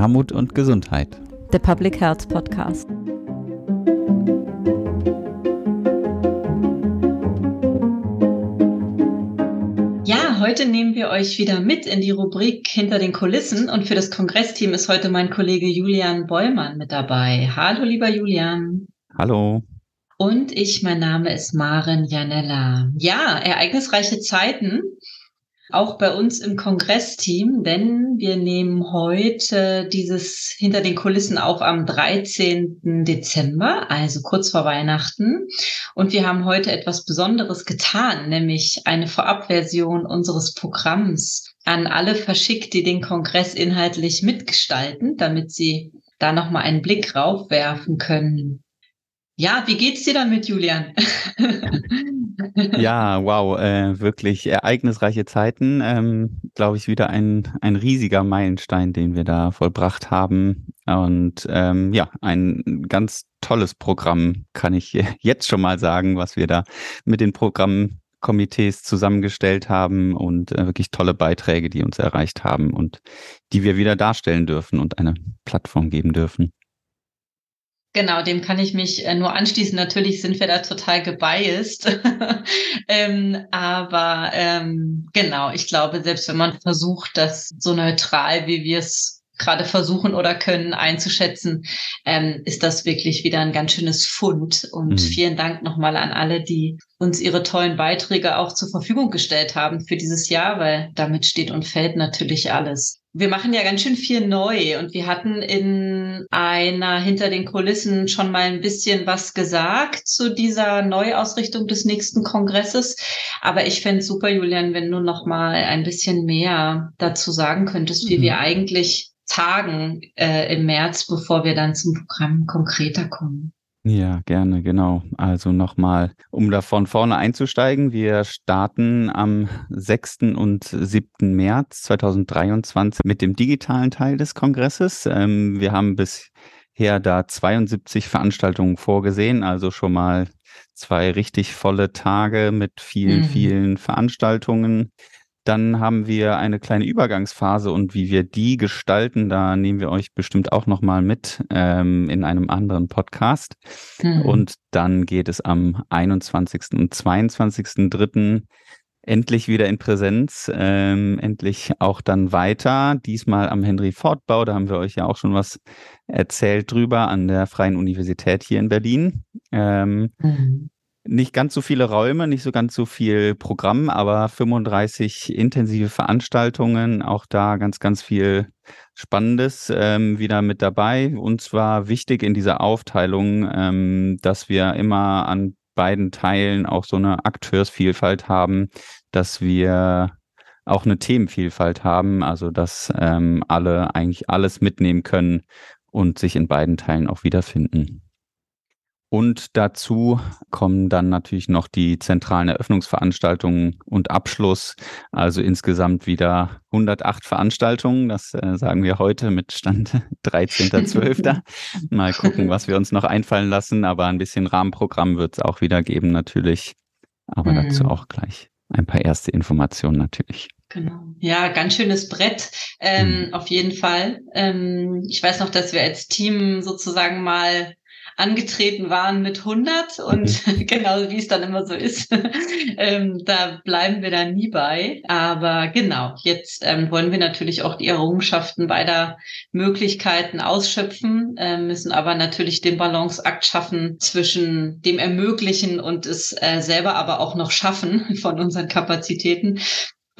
Armut und Gesundheit. Der Public Health Podcast. Ja, heute nehmen wir euch wieder mit in die Rubrik Hinter den Kulissen und für das Kongressteam ist heute mein Kollege Julian Bollmann mit dabei. Hallo, lieber Julian. Hallo. Und ich, mein Name ist Maren Janella. Ja, ereignisreiche Zeiten auch bei uns im Kongressteam, denn wir nehmen heute dieses hinter den Kulissen auf am 13. Dezember, also kurz vor Weihnachten. Und wir haben heute etwas Besonderes getan, nämlich eine Vorabversion unseres Programms an alle verschickt, die den Kongress inhaltlich mitgestalten, damit sie da nochmal einen Blick raufwerfen können. Ja, wie geht's dir damit, Julian? ja, wow, äh, wirklich ereignisreiche Zeiten. Ähm, Glaube ich, wieder ein, ein riesiger Meilenstein, den wir da vollbracht haben. Und ähm, ja, ein ganz tolles Programm, kann ich jetzt schon mal sagen, was wir da mit den Programmkomitees zusammengestellt haben und äh, wirklich tolle Beiträge, die uns erreicht haben und die wir wieder darstellen dürfen und eine Plattform geben dürfen. Genau, dem kann ich mich äh, nur anschließen. Natürlich sind wir da total gebiased. ähm, aber ähm, genau, ich glaube, selbst wenn man versucht, das so neutral, wie wir es gerade versuchen oder können einzuschätzen, ähm, ist das wirklich wieder ein ganz schönes Fund. Und mhm. vielen Dank nochmal an alle, die uns ihre tollen Beiträge auch zur Verfügung gestellt haben für dieses Jahr, weil damit steht und fällt natürlich alles. Wir machen ja ganz schön viel neu und wir hatten in einer hinter den Kulissen schon mal ein bisschen was gesagt zu dieser Neuausrichtung des nächsten Kongresses. Aber ich fände super, Julian, wenn du noch mal ein bisschen mehr dazu sagen könntest, wie mhm. wir eigentlich tagen äh, im März, bevor wir dann zum Programm konkreter kommen. Ja, gerne, genau. Also nochmal, um da von vorne einzusteigen, wir starten am 6. und 7. März 2023 mit dem digitalen Teil des Kongresses. Ähm, wir haben bisher da 72 Veranstaltungen vorgesehen, also schon mal zwei richtig volle Tage mit vielen, mhm. vielen Veranstaltungen. Dann haben wir eine kleine Übergangsphase und wie wir die gestalten, da nehmen wir euch bestimmt auch nochmal mit ähm, in einem anderen Podcast. Mhm. Und dann geht es am 21. und 22.3. endlich wieder in Präsenz, ähm, endlich auch dann weiter. Diesmal am Henry Ford Bau, da haben wir euch ja auch schon was erzählt drüber an der Freien Universität hier in Berlin. Ähm, mhm nicht ganz so viele Räume, nicht so ganz so viel Programm, aber 35 intensive Veranstaltungen, auch da ganz, ganz viel Spannendes ähm, wieder mit dabei. Und zwar wichtig in dieser Aufteilung, ähm, dass wir immer an beiden Teilen auch so eine Akteursvielfalt haben, dass wir auch eine Themenvielfalt haben, also dass ähm, alle eigentlich alles mitnehmen können und sich in beiden Teilen auch wiederfinden. Und dazu kommen dann natürlich noch die zentralen Eröffnungsveranstaltungen und Abschluss. Also insgesamt wieder 108 Veranstaltungen. Das äh, sagen wir heute mit Stand 13.12. Mal gucken, was wir uns noch einfallen lassen. Aber ein bisschen Rahmenprogramm wird es auch wieder geben natürlich. Aber mhm. dazu auch gleich ein paar erste Informationen natürlich. Genau. Ja, ganz schönes Brett, ähm, mhm. auf jeden Fall. Ähm, ich weiß noch, dass wir als Team sozusagen mal angetreten waren mit 100 und mhm. genau wie es dann immer so ist, ähm, da bleiben wir dann nie bei. Aber genau, jetzt ähm, wollen wir natürlich auch die Errungenschaften beider Möglichkeiten ausschöpfen, äh, müssen aber natürlich den Balanceakt schaffen zwischen dem Ermöglichen und es äh, selber aber auch noch schaffen von unseren Kapazitäten.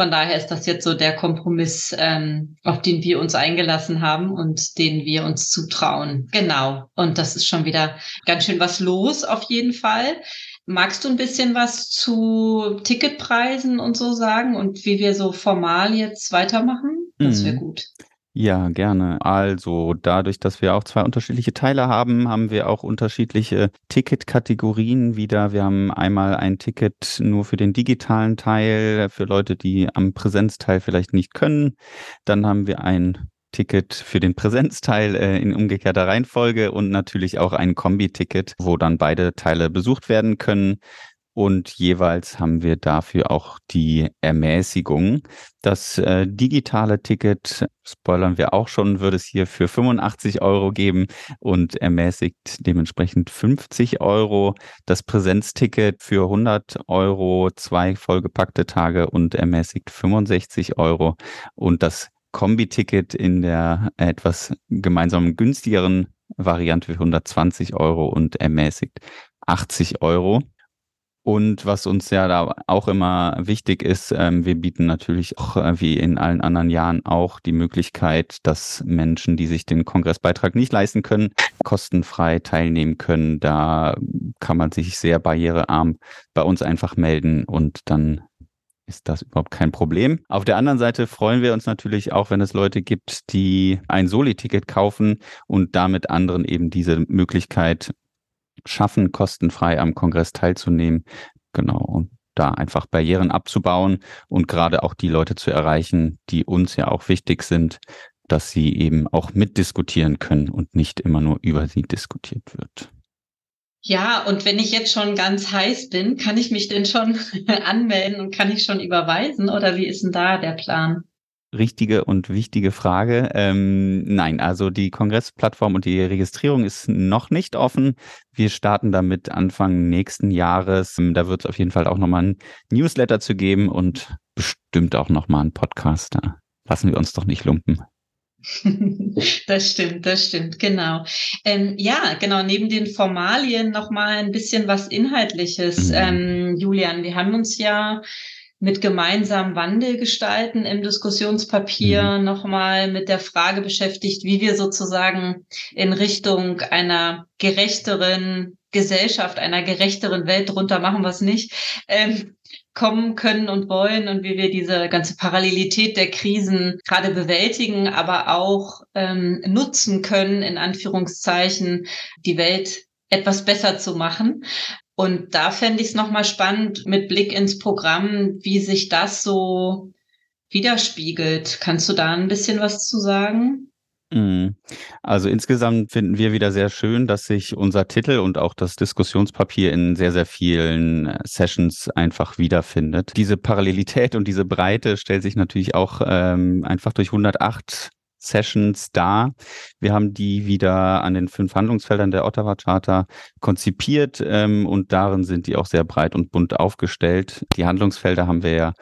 Von daher ist das jetzt so der Kompromiss, ähm, auf den wir uns eingelassen haben und den wir uns zutrauen. Genau. Und das ist schon wieder ganz schön was los, auf jeden Fall. Magst du ein bisschen was zu Ticketpreisen und so sagen und wie wir so formal jetzt weitermachen? Das wäre mhm. gut. Ja, gerne. Also dadurch, dass wir auch zwei unterschiedliche Teile haben, haben wir auch unterschiedliche Ticketkategorien wieder. Wir haben einmal ein Ticket nur für den digitalen Teil, für Leute, die am Präsenzteil vielleicht nicht können. Dann haben wir ein Ticket für den Präsenzteil äh, in umgekehrter Reihenfolge und natürlich auch ein Kombi-Ticket, wo dann beide Teile besucht werden können. Und jeweils haben wir dafür auch die Ermäßigung. Das äh, digitale Ticket, spoilern wir auch schon, würde es hier für 85 Euro geben und ermäßigt dementsprechend 50 Euro. Das Präsenzticket für 100 Euro, zwei vollgepackte Tage und ermäßigt 65 Euro. Und das Kombi-Ticket in der etwas gemeinsam günstigeren Variante für 120 Euro und ermäßigt 80 Euro. Und was uns ja da auch immer wichtig ist, ähm, wir bieten natürlich auch äh, wie in allen anderen Jahren auch die Möglichkeit, dass Menschen, die sich den Kongressbeitrag nicht leisten können, kostenfrei teilnehmen können. Da kann man sich sehr barrierearm bei uns einfach melden und dann ist das überhaupt kein Problem. Auf der anderen Seite freuen wir uns natürlich auch, wenn es Leute gibt, die ein Soli-Ticket kaufen und damit anderen eben diese Möglichkeit schaffen, kostenfrei am Kongress teilzunehmen. Genau. Und da einfach Barrieren abzubauen und gerade auch die Leute zu erreichen, die uns ja auch wichtig sind, dass sie eben auch mitdiskutieren können und nicht immer nur über sie diskutiert wird. Ja, und wenn ich jetzt schon ganz heiß bin, kann ich mich denn schon anmelden und kann ich schon überweisen oder wie ist denn da der Plan? Richtige und wichtige Frage. Ähm, nein, also die Kongressplattform und die Registrierung ist noch nicht offen. Wir starten damit Anfang nächsten Jahres. Da wird es auf jeden Fall auch nochmal ein Newsletter zu geben und bestimmt auch nochmal einen Podcast. Da lassen wir uns doch nicht lumpen. Das stimmt, das stimmt, genau. Ähm, ja, genau, neben den Formalien nochmal ein bisschen was Inhaltliches. Mhm. Ähm, Julian, wir haben uns ja mit gemeinsamen Wandel gestalten im Diskussionspapier mhm. nochmal mit der Frage beschäftigt, wie wir sozusagen in Richtung einer gerechteren Gesellschaft, einer gerechteren Welt, drunter machen es nicht, ähm, kommen können und wollen und wie wir diese ganze Parallelität der Krisen gerade bewältigen, aber auch ähm, nutzen können, in Anführungszeichen, die Welt etwas besser zu machen. Und da fände ich es nochmal spannend mit Blick ins Programm, wie sich das so widerspiegelt. Kannst du da ein bisschen was zu sagen? Mhm. Also insgesamt finden wir wieder sehr schön, dass sich unser Titel und auch das Diskussionspapier in sehr, sehr vielen äh, Sessions einfach wiederfindet. Diese Parallelität und diese Breite stellt sich natürlich auch ähm, einfach durch 108 Sessions da. Wir haben die wieder an den fünf Handlungsfeldern der Ottawa Charta konzipiert ähm, und darin sind die auch sehr breit und bunt aufgestellt. Die Handlungsfelder haben wir ja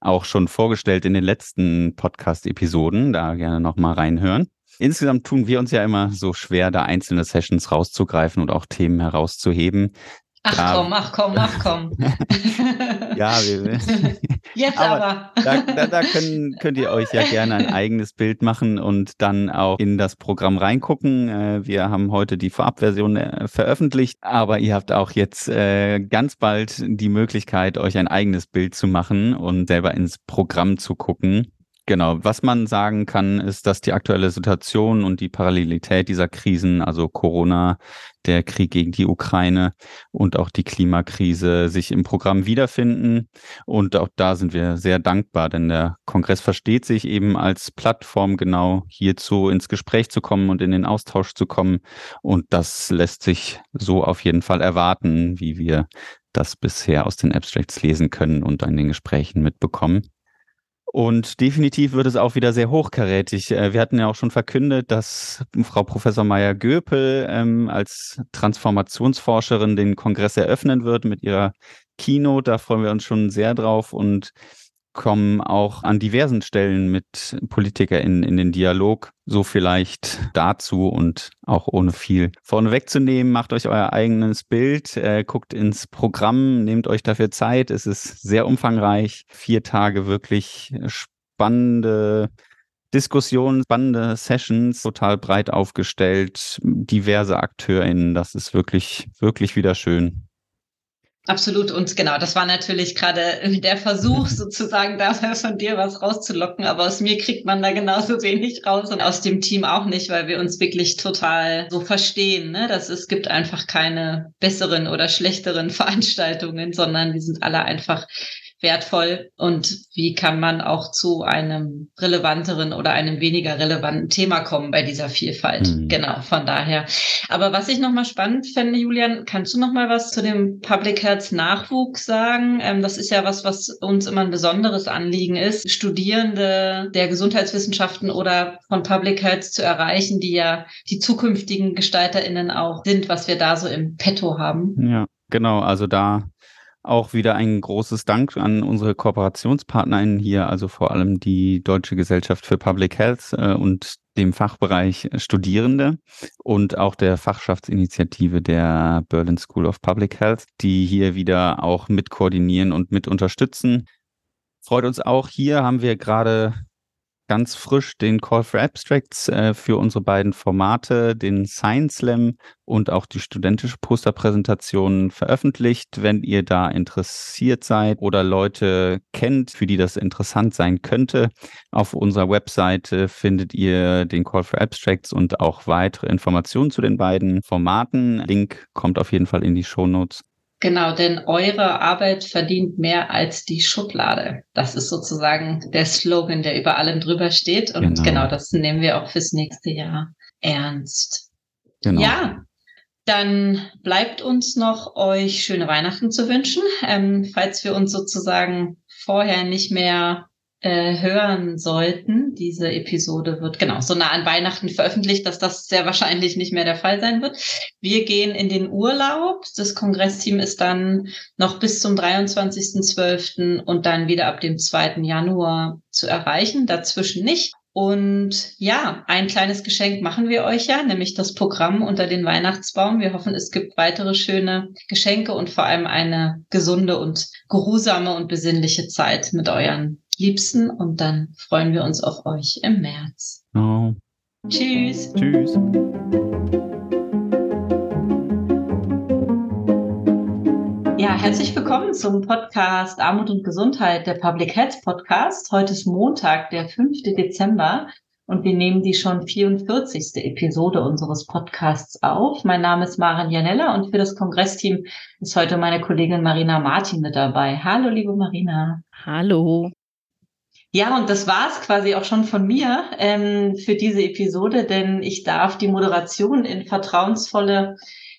auch schon vorgestellt in den letzten Podcast-Episoden. Da gerne nochmal reinhören. Insgesamt tun wir uns ja immer so schwer, da einzelne Sessions rauszugreifen und auch Themen herauszuheben. Ach ja. komm, ach komm, ach komm. ja, wir, jetzt aber. aber. da, da, da können, könnt ihr euch ja gerne ein eigenes Bild machen und dann auch in das Programm reingucken. Äh, wir haben heute die Vorabversion äh, veröffentlicht, aber ihr habt auch jetzt äh, ganz bald die Möglichkeit, euch ein eigenes Bild zu machen und selber ins Programm zu gucken. Genau, was man sagen kann, ist, dass die aktuelle Situation und die Parallelität dieser Krisen, also Corona, der Krieg gegen die Ukraine und auch die Klimakrise sich im Programm wiederfinden. Und auch da sind wir sehr dankbar, denn der Kongress versteht sich eben als Plattform genau hierzu ins Gespräch zu kommen und in den Austausch zu kommen. Und das lässt sich so auf jeden Fall erwarten, wie wir das bisher aus den Abstracts lesen können und in den Gesprächen mitbekommen. Und definitiv wird es auch wieder sehr hochkarätig. Äh, wir hatten ja auch schon verkündet, dass Frau Professor Meyer-Göpel ähm, als Transformationsforscherin den Kongress eröffnen wird mit ihrer Keynote. Da freuen wir uns schon sehr drauf und kommen auch an diversen Stellen mit PolitikerInnen in den Dialog. So vielleicht dazu und auch ohne viel vorne wegzunehmen, macht euch euer eigenes Bild, äh, guckt ins Programm, nehmt euch dafür Zeit. Es ist sehr umfangreich. Vier Tage wirklich spannende Diskussionen, spannende Sessions, total breit aufgestellt, diverse AkteurInnen. Das ist wirklich, wirklich wieder schön. Absolut. Und genau, das war natürlich gerade der Versuch, sozusagen da von dir was rauszulocken. Aber aus mir kriegt man da genauso wenig raus und aus dem Team auch nicht, weil wir uns wirklich total so verstehen, ne? dass es gibt einfach keine besseren oder schlechteren Veranstaltungen, sondern wir sind alle einfach wertvoll und wie kann man auch zu einem relevanteren oder einem weniger relevanten Thema kommen bei dieser Vielfalt. Mhm. Genau, von daher. Aber was ich nochmal spannend fände, Julian, kannst du nochmal was zu dem Public Health Nachwuchs sagen? Ähm, das ist ja was, was uns immer ein besonderes Anliegen ist, Studierende der Gesundheitswissenschaften oder von Public Health zu erreichen, die ja die zukünftigen GestalterInnen auch sind, was wir da so im Petto haben. Ja, genau. Also da auch wieder ein großes Dank an unsere KooperationspartnerInnen hier, also vor allem die Deutsche Gesellschaft für Public Health äh, und dem Fachbereich Studierende und auch der Fachschaftsinitiative der Berlin School of Public Health, die hier wieder auch mit koordinieren und mit unterstützen. Freut uns auch. Hier haben wir gerade ganz frisch den Call for Abstracts äh, für unsere beiden Formate, den Science Slam und auch die studentische Posterpräsentation veröffentlicht. Wenn ihr da interessiert seid oder Leute kennt, für die das interessant sein könnte, auf unserer Webseite findet ihr den Call for Abstracts und auch weitere Informationen zu den beiden Formaten. Link kommt auf jeden Fall in die Show Notes. Genau, denn eure Arbeit verdient mehr als die Schublade. Das ist sozusagen der Slogan, der über allem drüber steht. Und genau, genau das nehmen wir auch fürs nächste Jahr ernst. Genau. Ja, dann bleibt uns noch, euch schöne Weihnachten zu wünschen. Ähm, falls wir uns sozusagen vorher nicht mehr äh, hören sollten. Diese Episode wird genau so nah an Weihnachten veröffentlicht, dass das sehr wahrscheinlich nicht mehr der Fall sein wird. Wir gehen in den Urlaub. Das Kongressteam ist dann noch bis zum 23.12. und dann wieder ab dem 2. Januar zu erreichen. Dazwischen nicht. Und ja, ein kleines Geschenk machen wir euch ja, nämlich das Programm unter den Weihnachtsbaum. Wir hoffen, es gibt weitere schöne Geschenke und vor allem eine gesunde und geruhsame und besinnliche Zeit mit euren Liebsten und dann freuen wir uns auf euch im März. Oh. Tschüss. Tschüss. Ja, herzlich willkommen zum Podcast Armut und Gesundheit, der Public Health Podcast. Heute ist Montag, der 5. Dezember und wir nehmen die schon 44. Episode unseres Podcasts auf. Mein Name ist Maren Janella und für das Kongressteam ist heute meine Kollegin Marina Martin mit dabei. Hallo, liebe Marina. Hallo. Ja, und das war's quasi auch schon von mir ähm, für diese Episode, denn ich darf die Moderation in vertrauensvolle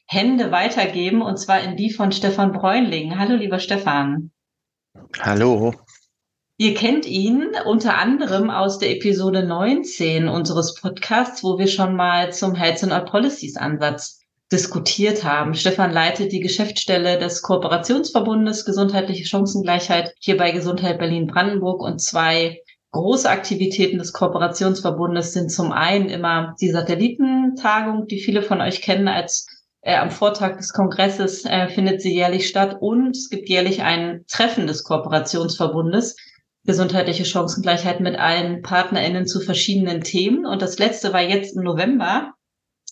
Hände weitergeben, und zwar in die von Stefan Bräunling. Hallo, lieber Stefan. Hallo. Ihr kennt ihn unter anderem aus der Episode 19 unseres Podcasts, wo wir schon mal zum Health and All Policies Ansatz diskutiert haben. Stefan leitet die Geschäftsstelle des Kooperationsverbundes Gesundheitliche Chancengleichheit hier bei Gesundheit Berlin-Brandenburg und zwei große Aktivitäten des Kooperationsverbundes sind zum einen immer die Satellitentagung, die viele von euch kennen als äh, am Vortag des Kongresses äh, findet sie jährlich statt und es gibt jährlich ein Treffen des Kooperationsverbundes gesundheitliche Chancengleichheit mit allen PartnerInnen zu verschiedenen Themen. Und das letzte war jetzt im November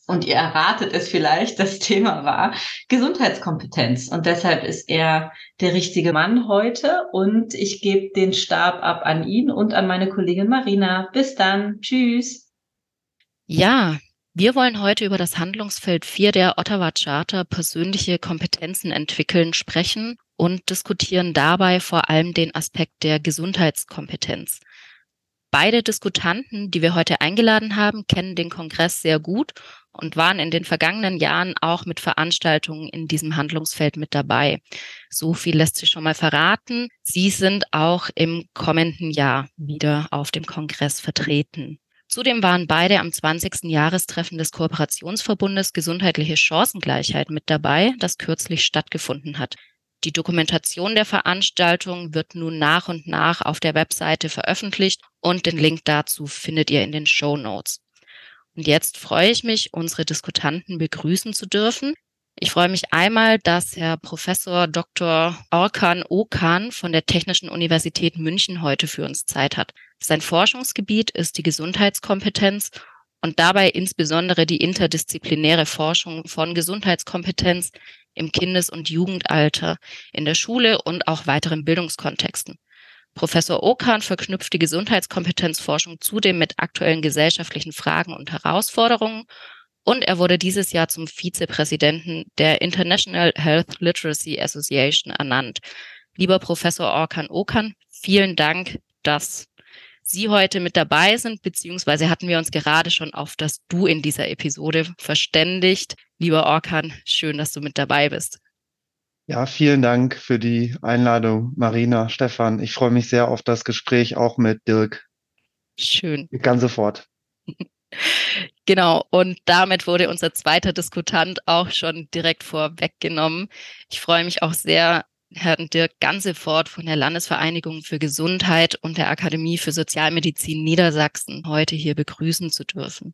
und ihr erratet es vielleicht, das Thema war Gesundheitskompetenz. Und deshalb ist er der richtige Mann heute. Und ich gebe den Stab ab an ihn und an meine Kollegin Marina. Bis dann. Tschüss. Ja, wir wollen heute über das Handlungsfeld 4 der Ottawa Charta persönliche Kompetenzen entwickeln sprechen und diskutieren dabei vor allem den Aspekt der Gesundheitskompetenz. Beide Diskutanten, die wir heute eingeladen haben, kennen den Kongress sehr gut und waren in den vergangenen Jahren auch mit Veranstaltungen in diesem Handlungsfeld mit dabei. So viel lässt sich schon mal verraten. Sie sind auch im kommenden Jahr wieder auf dem Kongress vertreten. Zudem waren beide am 20. Jahrestreffen des Kooperationsverbundes Gesundheitliche Chancengleichheit mit dabei, das kürzlich stattgefunden hat. Die Dokumentation der Veranstaltung wird nun nach und nach auf der Webseite veröffentlicht und den Link dazu findet ihr in den Show Notes. Und jetzt freue ich mich, unsere Diskutanten begrüßen zu dürfen. Ich freue mich einmal, dass Herr Professor Dr. Orkan Okan von der Technischen Universität München heute für uns Zeit hat. Sein Forschungsgebiet ist die Gesundheitskompetenz und dabei insbesondere die interdisziplinäre Forschung von Gesundheitskompetenz im Kindes- und Jugendalter, in der Schule und auch weiteren Bildungskontexten. Professor Okan verknüpft die Gesundheitskompetenzforschung zudem mit aktuellen gesellschaftlichen Fragen und Herausforderungen und er wurde dieses Jahr zum Vizepräsidenten der International Health Literacy Association ernannt. Lieber Professor Orkan Okan, vielen Dank, dass Sie heute mit dabei sind, beziehungsweise hatten wir uns gerade schon auf das Du in dieser Episode verständigt. Lieber Orkan, schön, dass du mit dabei bist. Ja, vielen Dank für die Einladung, Marina, Stefan. Ich freue mich sehr auf das Gespräch auch mit Dirk. Schön. Ganz sofort. Genau, und damit wurde unser zweiter Diskutant auch schon direkt vorweggenommen. Ich freue mich auch sehr, Herrn Dirk Gansefort von der Landesvereinigung für Gesundheit und der Akademie für Sozialmedizin Niedersachsen heute hier begrüßen zu dürfen.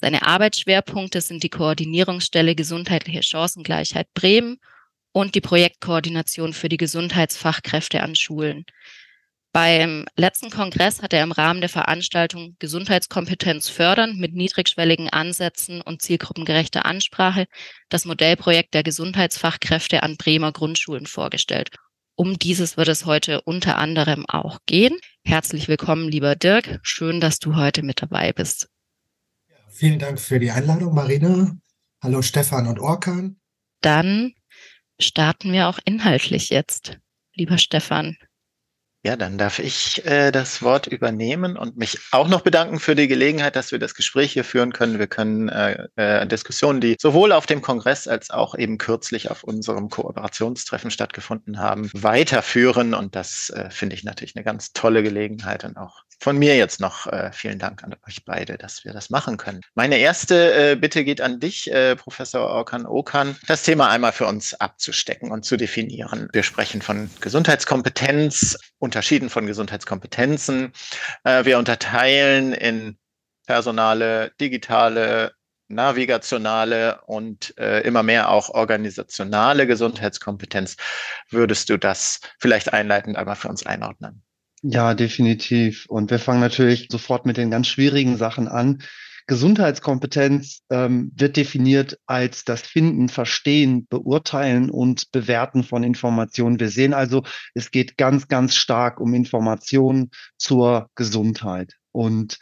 Seine Arbeitsschwerpunkte sind die Koordinierungsstelle Gesundheitliche Chancengleichheit Bremen und die Projektkoordination für die Gesundheitsfachkräfte an Schulen. Beim letzten Kongress hat er im Rahmen der Veranstaltung Gesundheitskompetenz fördern mit niedrigschwelligen Ansätzen und zielgruppengerechter Ansprache das Modellprojekt der Gesundheitsfachkräfte an Bremer Grundschulen vorgestellt. Um dieses wird es heute unter anderem auch gehen. Herzlich willkommen, lieber Dirk. Schön, dass du heute mit dabei bist. vielen Dank für die Einladung, Marina. Hallo Stefan und Orkan. Dann starten wir auch inhaltlich jetzt. Lieber Stefan, ja, dann darf ich äh, das Wort übernehmen und mich auch noch bedanken für die Gelegenheit, dass wir das Gespräch hier führen können. Wir können äh, äh, Diskussionen, die sowohl auf dem Kongress als auch eben kürzlich auf unserem Kooperationstreffen stattgefunden haben, weiterführen. Und das äh, finde ich natürlich eine ganz tolle Gelegenheit und auch von mir jetzt noch äh, vielen Dank an euch beide, dass wir das machen können. Meine erste äh, Bitte geht an dich, äh, Professor Orkan Okan, das Thema einmal für uns abzustecken und zu definieren. Wir sprechen von Gesundheitskompetenz, unterschieden von Gesundheitskompetenzen. Äh, wir unterteilen in personale, digitale, navigationale und äh, immer mehr auch organisationale Gesundheitskompetenz. Würdest du das vielleicht einleitend einmal für uns einordnen? Ja, definitiv. Und wir fangen natürlich sofort mit den ganz schwierigen Sachen an. Gesundheitskompetenz ähm, wird definiert als das Finden, Verstehen, Beurteilen und Bewerten von Informationen. Wir sehen also, es geht ganz, ganz stark um Informationen zur Gesundheit. Und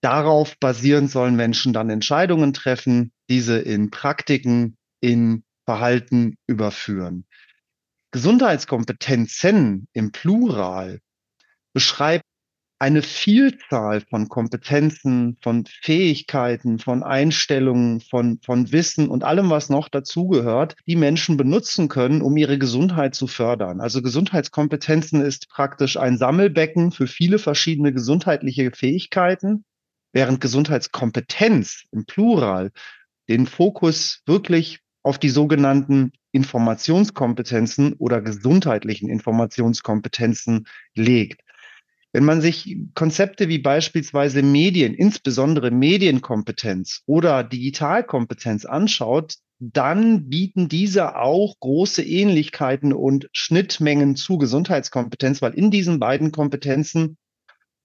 darauf basierend sollen Menschen dann Entscheidungen treffen, diese in Praktiken, in Verhalten überführen. Gesundheitskompetenzen im Plural beschreibt eine Vielzahl von Kompetenzen, von Fähigkeiten, von Einstellungen, von, von Wissen und allem, was noch dazugehört, die Menschen benutzen können, um ihre Gesundheit zu fördern. Also Gesundheitskompetenzen ist praktisch ein Sammelbecken für viele verschiedene gesundheitliche Fähigkeiten, während Gesundheitskompetenz im Plural den Fokus wirklich auf die sogenannten Informationskompetenzen oder gesundheitlichen Informationskompetenzen legt. Wenn man sich Konzepte wie beispielsweise Medien, insbesondere Medienkompetenz oder Digitalkompetenz anschaut, dann bieten diese auch große Ähnlichkeiten und Schnittmengen zu Gesundheitskompetenz, weil in diesen beiden Kompetenzen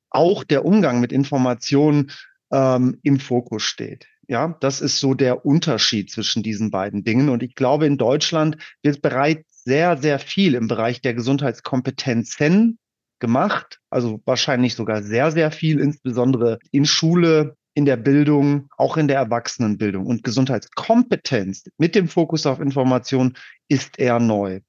auch der Umgang mit Informationen ähm, im Fokus steht. Ja, das ist so der Unterschied zwischen diesen beiden Dingen. Und ich glaube, in Deutschland wird bereits sehr, sehr viel im Bereich der Gesundheitskompetenzen gemacht, also wahrscheinlich sogar sehr, sehr viel, insbesondere in Schule, in der Bildung, auch in der Erwachsenenbildung. Und Gesundheitskompetenz mit dem Fokus auf Information ist eher neu.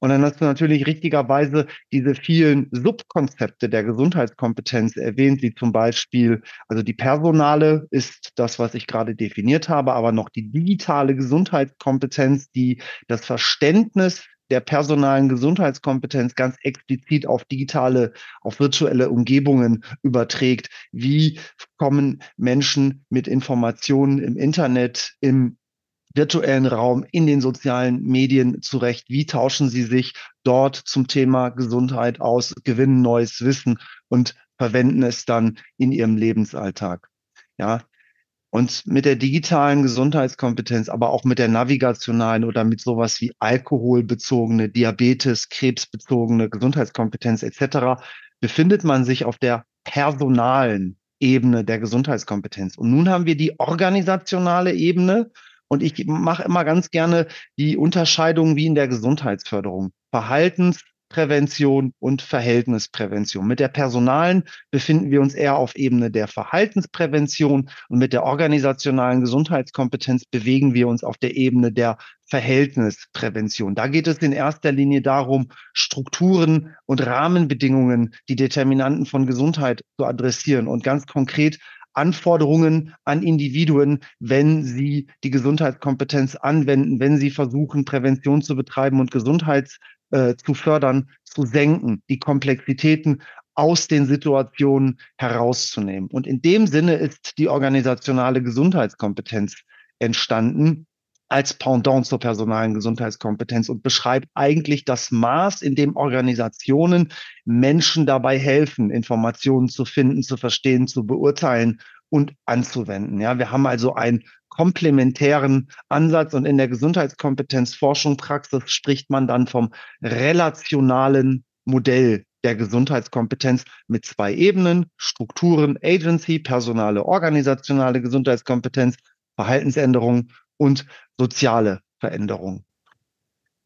Und dann hast du natürlich richtigerweise diese vielen Subkonzepte der Gesundheitskompetenz erwähnt, wie zum Beispiel, also die personale ist das, was ich gerade definiert habe, aber noch die digitale Gesundheitskompetenz, die das Verständnis der personalen Gesundheitskompetenz ganz explizit auf digitale, auf virtuelle Umgebungen überträgt. Wie kommen Menschen mit Informationen im Internet, im virtuellen Raum, in den sozialen Medien zurecht? Wie tauschen sie sich dort zum Thema Gesundheit aus, gewinnen neues Wissen und verwenden es dann in ihrem Lebensalltag? Ja, und mit der digitalen Gesundheitskompetenz, aber auch mit der navigationalen oder mit sowas wie alkoholbezogene, Diabetes, krebsbezogene Gesundheitskompetenz etc. befindet man sich auf der personalen Ebene der Gesundheitskompetenz. Und nun haben wir die organisationale Ebene. Und ich mache immer ganz gerne die Unterscheidung wie in der Gesundheitsförderung. Verhaltens, Prävention und Verhältnisprävention. Mit der personalen befinden wir uns eher auf Ebene der Verhaltensprävention und mit der organisationalen Gesundheitskompetenz bewegen wir uns auf der Ebene der Verhältnisprävention. Da geht es in erster Linie darum, Strukturen und Rahmenbedingungen, die Determinanten von Gesundheit zu adressieren und ganz konkret Anforderungen an Individuen, wenn sie die Gesundheitskompetenz anwenden, wenn sie versuchen, Prävention zu betreiben und Gesundheit äh, zu fördern, zu senken, die Komplexitäten aus den Situationen herauszunehmen. Und in dem Sinne ist die organisationale Gesundheitskompetenz entstanden, als Pendant zur personalen Gesundheitskompetenz und beschreibt eigentlich das Maß, in dem Organisationen Menschen dabei helfen, Informationen zu finden, zu verstehen, zu beurteilen und anzuwenden. Ja, wir haben also einen komplementären Ansatz und in der Gesundheitskompetenz Forschung Praxis spricht man dann vom relationalen Modell der Gesundheitskompetenz mit zwei Ebenen, Strukturen, Agency, personale, organisationale Gesundheitskompetenz, Verhaltensänderungen und soziale Veränderung.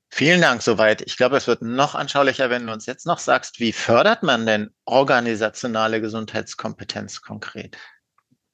Vielen Dank soweit. Ich glaube, es wird noch anschaulicher, wenn du uns jetzt noch sagst, wie fördert man denn organisationale Gesundheitskompetenz konkret?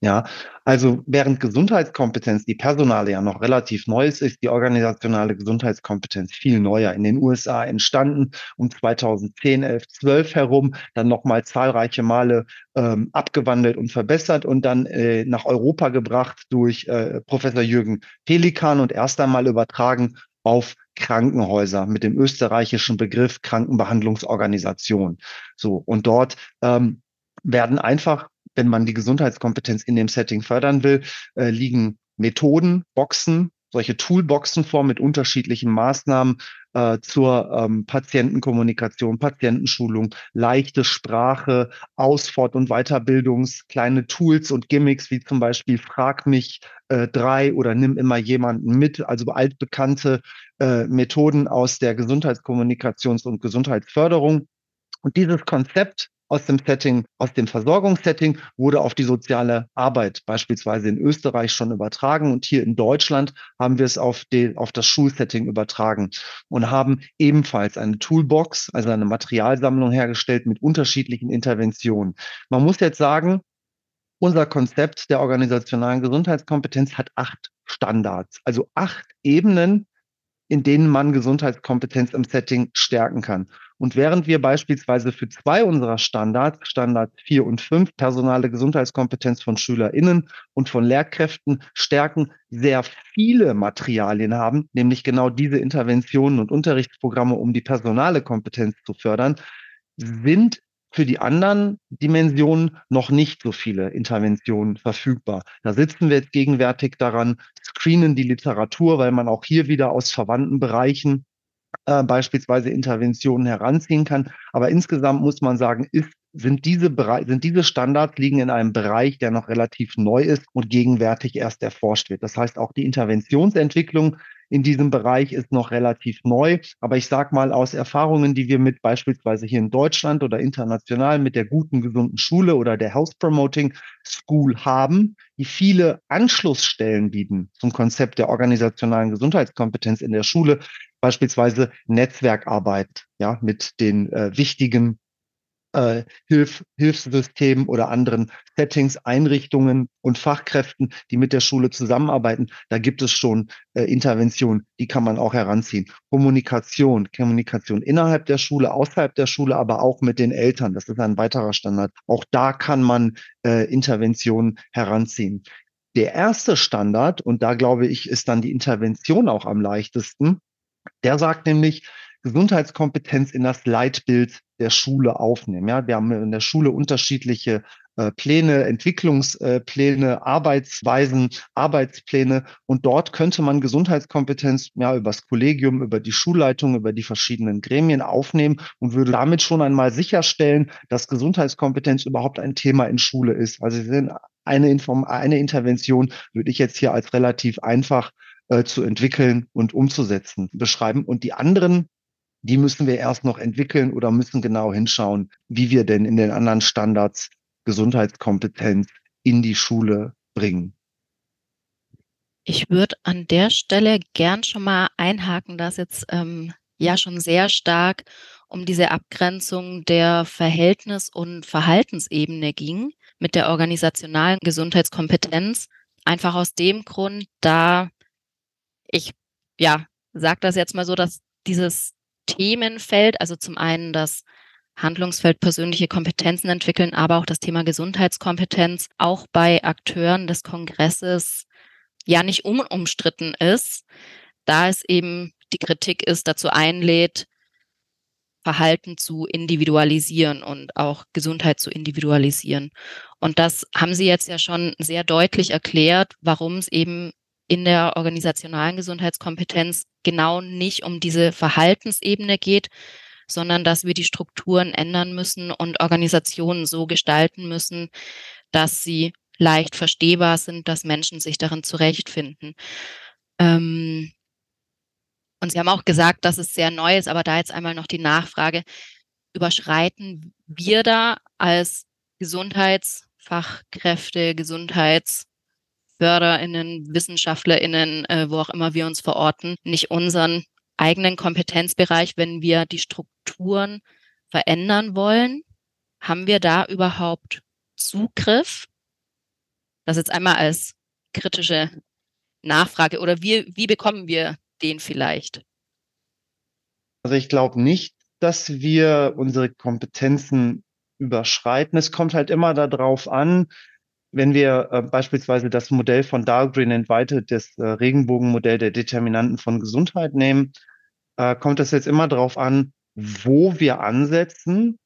Ja, also während Gesundheitskompetenz, die personale ja noch relativ neu ist, ist die organisationale Gesundheitskompetenz viel neuer. In den USA entstanden um 2010, 11, 12 herum, dann nochmal zahlreiche Male ähm, abgewandelt und verbessert und dann äh, nach Europa gebracht durch äh, Professor Jürgen Pelikan und erst einmal übertragen auf Krankenhäuser mit dem österreichischen Begriff Krankenbehandlungsorganisation. So, und dort ähm, werden einfach wenn man die Gesundheitskompetenz in dem Setting fördern will, äh, liegen Methoden, Boxen, solche Toolboxen vor mit unterschiedlichen Maßnahmen äh, zur ähm, Patientenkommunikation, Patientenschulung, leichte Sprache, Aus-, und Weiterbildungs, kleine Tools und Gimmicks wie zum Beispiel Frag mich äh, drei oder nimm immer jemanden mit, also altbekannte äh, Methoden aus der Gesundheitskommunikations- und Gesundheitsförderung. Und dieses Konzept aus dem Setting, aus dem Versorgungssetting wurde auf die soziale Arbeit beispielsweise in Österreich schon übertragen und hier in Deutschland haben wir es auf, die, auf das Schulsetting übertragen und haben ebenfalls eine Toolbox, also eine Materialsammlung hergestellt mit unterschiedlichen Interventionen. Man muss jetzt sagen, unser Konzept der organisationalen Gesundheitskompetenz hat acht Standards, also acht Ebenen, in denen man Gesundheitskompetenz im Setting stärken kann. Und während wir beispielsweise für zwei unserer Standards, Standard 4 und 5, personale Gesundheitskompetenz von SchülerInnen und von Lehrkräften stärken, sehr viele Materialien haben, nämlich genau diese Interventionen und Unterrichtsprogramme, um die personale Kompetenz zu fördern, sind für die anderen Dimensionen noch nicht so viele Interventionen verfügbar. Da sitzen wir jetzt gegenwärtig daran, screenen die Literatur, weil man auch hier wieder aus verwandten Bereichen äh, beispielsweise Interventionen heranziehen kann. Aber insgesamt muss man sagen, ist sind diese, sind diese Standards liegen in einem Bereich, der noch relativ neu ist und gegenwärtig erst erforscht wird. Das heißt, auch die Interventionsentwicklung in diesem Bereich ist noch relativ neu. Aber ich sage mal aus Erfahrungen, die wir mit beispielsweise hier in Deutschland oder international mit der guten, gesunden Schule oder der Health Promoting School haben, die viele Anschlussstellen bieten zum Konzept der organisationalen Gesundheitskompetenz in der Schule, beispielsweise Netzwerkarbeit, ja, mit den äh, wichtigen äh, Hilf Hilfssystemen oder anderen Settings, Einrichtungen und Fachkräften, die mit der Schule zusammenarbeiten. Da gibt es schon äh, Interventionen, die kann man auch heranziehen. Kommunikation, Kommunikation innerhalb der Schule, außerhalb der Schule, aber auch mit den Eltern. Das ist ein weiterer Standard. Auch da kann man äh, Interventionen heranziehen. Der erste Standard, und da glaube ich, ist dann die Intervention auch am leichtesten, der sagt nämlich, Gesundheitskompetenz in das Leitbild der Schule aufnehmen. Ja, wir haben in der Schule unterschiedliche äh, Pläne, Entwicklungspläne, Arbeitsweisen, Arbeitspläne. Und dort könnte man Gesundheitskompetenz ja übers Kollegium, über die Schulleitung, über die verschiedenen Gremien aufnehmen und würde damit schon einmal sicherstellen, dass Gesundheitskompetenz überhaupt ein Thema in Schule ist. Also eine, Inform eine Intervention würde ich jetzt hier als relativ einfach äh, zu entwickeln und umzusetzen, beschreiben. Und die anderen, die müssen wir erst noch entwickeln oder müssen genau hinschauen, wie wir denn in den anderen Standards Gesundheitskompetenz in die Schule bringen. Ich würde an der Stelle gern schon mal einhaken, dass jetzt ähm, ja schon sehr stark um diese Abgrenzung der Verhältnis- und Verhaltensebene ging mit der organisationalen Gesundheitskompetenz. Einfach aus dem Grund, da ich, ja, sage das jetzt mal so, dass dieses Themenfeld, also zum einen das Handlungsfeld persönliche Kompetenzen entwickeln, aber auch das Thema Gesundheitskompetenz auch bei Akteuren des Kongresses ja nicht unumstritten ist, da es eben die Kritik ist, dazu einlädt, Verhalten zu individualisieren und auch Gesundheit zu individualisieren. Und das haben Sie jetzt ja schon sehr deutlich erklärt, warum es eben in der organisationalen Gesundheitskompetenz genau nicht um diese Verhaltensebene geht, sondern dass wir die Strukturen ändern müssen und Organisationen so gestalten müssen, dass sie leicht verstehbar sind, dass Menschen sich darin zurechtfinden. Ähm und Sie haben auch gesagt, dass es sehr neu ist, aber da jetzt einmal noch die Nachfrage, überschreiten wir da als Gesundheitsfachkräfte, GesundheitsförderInnen, WissenschaftlerInnen, äh, wo auch immer wir uns verorten, nicht unseren eigenen Kompetenzbereich, wenn wir die Strukturen verändern wollen? Haben wir da überhaupt Zugriff? Das jetzt einmal als kritische Nachfrage oder wie, wie bekommen wir den vielleicht? Also ich glaube nicht, dass wir unsere Kompetenzen überschreiten. Es kommt halt immer darauf an, wenn wir äh, beispielsweise das Modell von Dahlgren entweitet, das äh, Regenbogenmodell der Determinanten von Gesundheit nehmen, äh, kommt es jetzt immer darauf an, wo wir ansetzen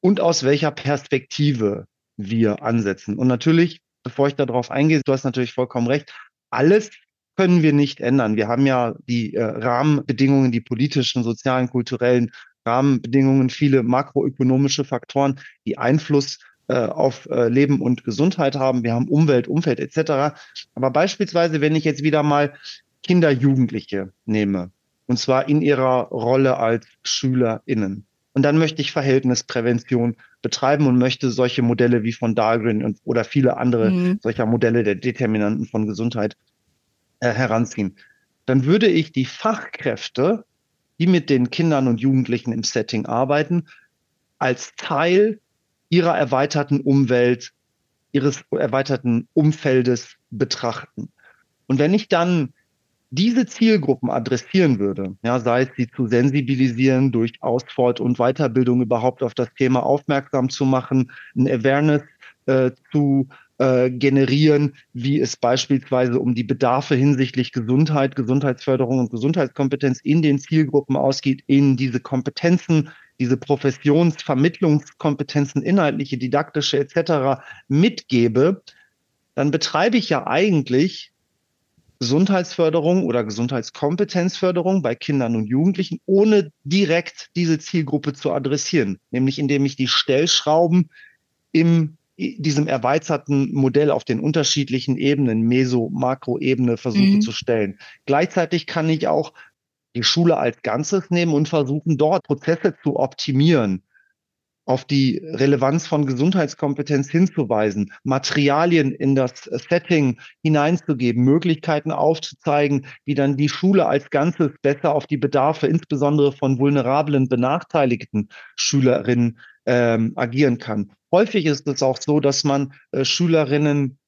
und aus welcher Perspektive wir ansetzen. Und natürlich, bevor ich darauf eingehe, du hast natürlich vollkommen recht, alles können wir nicht ändern. Wir haben ja die äh, Rahmenbedingungen, die politischen, sozialen, kulturellen Rahmenbedingungen, viele makroökonomische Faktoren, die Einfluss auf äh, Leben und Gesundheit haben. Wir haben Umwelt, Umfeld etc. Aber beispielsweise, wenn ich jetzt wieder mal Kinder, Jugendliche nehme, und zwar in ihrer Rolle als SchülerInnen. Und dann möchte ich Verhältnisprävention betreiben und möchte solche Modelle wie von Dahlgren und, oder viele andere mhm. solcher Modelle der Determinanten von Gesundheit äh, heranziehen. Dann würde ich die Fachkräfte, die mit den Kindern und Jugendlichen im Setting arbeiten, als Teil ihrer erweiterten Umwelt, ihres erweiterten Umfeldes betrachten. Und wenn ich dann diese Zielgruppen adressieren würde, ja, sei es sie zu sensibilisieren, durch Ausfort und Weiterbildung überhaupt auf das Thema aufmerksam zu machen, ein Awareness äh, zu äh, generieren, wie es beispielsweise um die Bedarfe hinsichtlich Gesundheit, Gesundheitsförderung und Gesundheitskompetenz in den Zielgruppen ausgeht, in diese Kompetenzen, diese Professionsvermittlungskompetenzen, inhaltliche, didaktische etc. mitgebe, dann betreibe ich ja eigentlich Gesundheitsförderung oder Gesundheitskompetenzförderung bei Kindern und Jugendlichen, ohne direkt diese Zielgruppe zu adressieren, nämlich indem ich die Stellschrauben im diesem erweiterten Modell auf den unterschiedlichen Ebenen, Meso, Makroebene versuche mhm. zu stellen. Gleichzeitig kann ich auch die Schule als Ganzes nehmen und versuchen, dort Prozesse zu optimieren auf die Relevanz von Gesundheitskompetenz hinzuweisen, Materialien in das Setting hineinzugeben, Möglichkeiten aufzuzeigen, wie dann die Schule als Ganzes besser auf die Bedarfe insbesondere von vulnerablen, benachteiligten Schülerinnen ähm, agieren kann. Häufig ist es auch so, dass man äh, Schülerinnen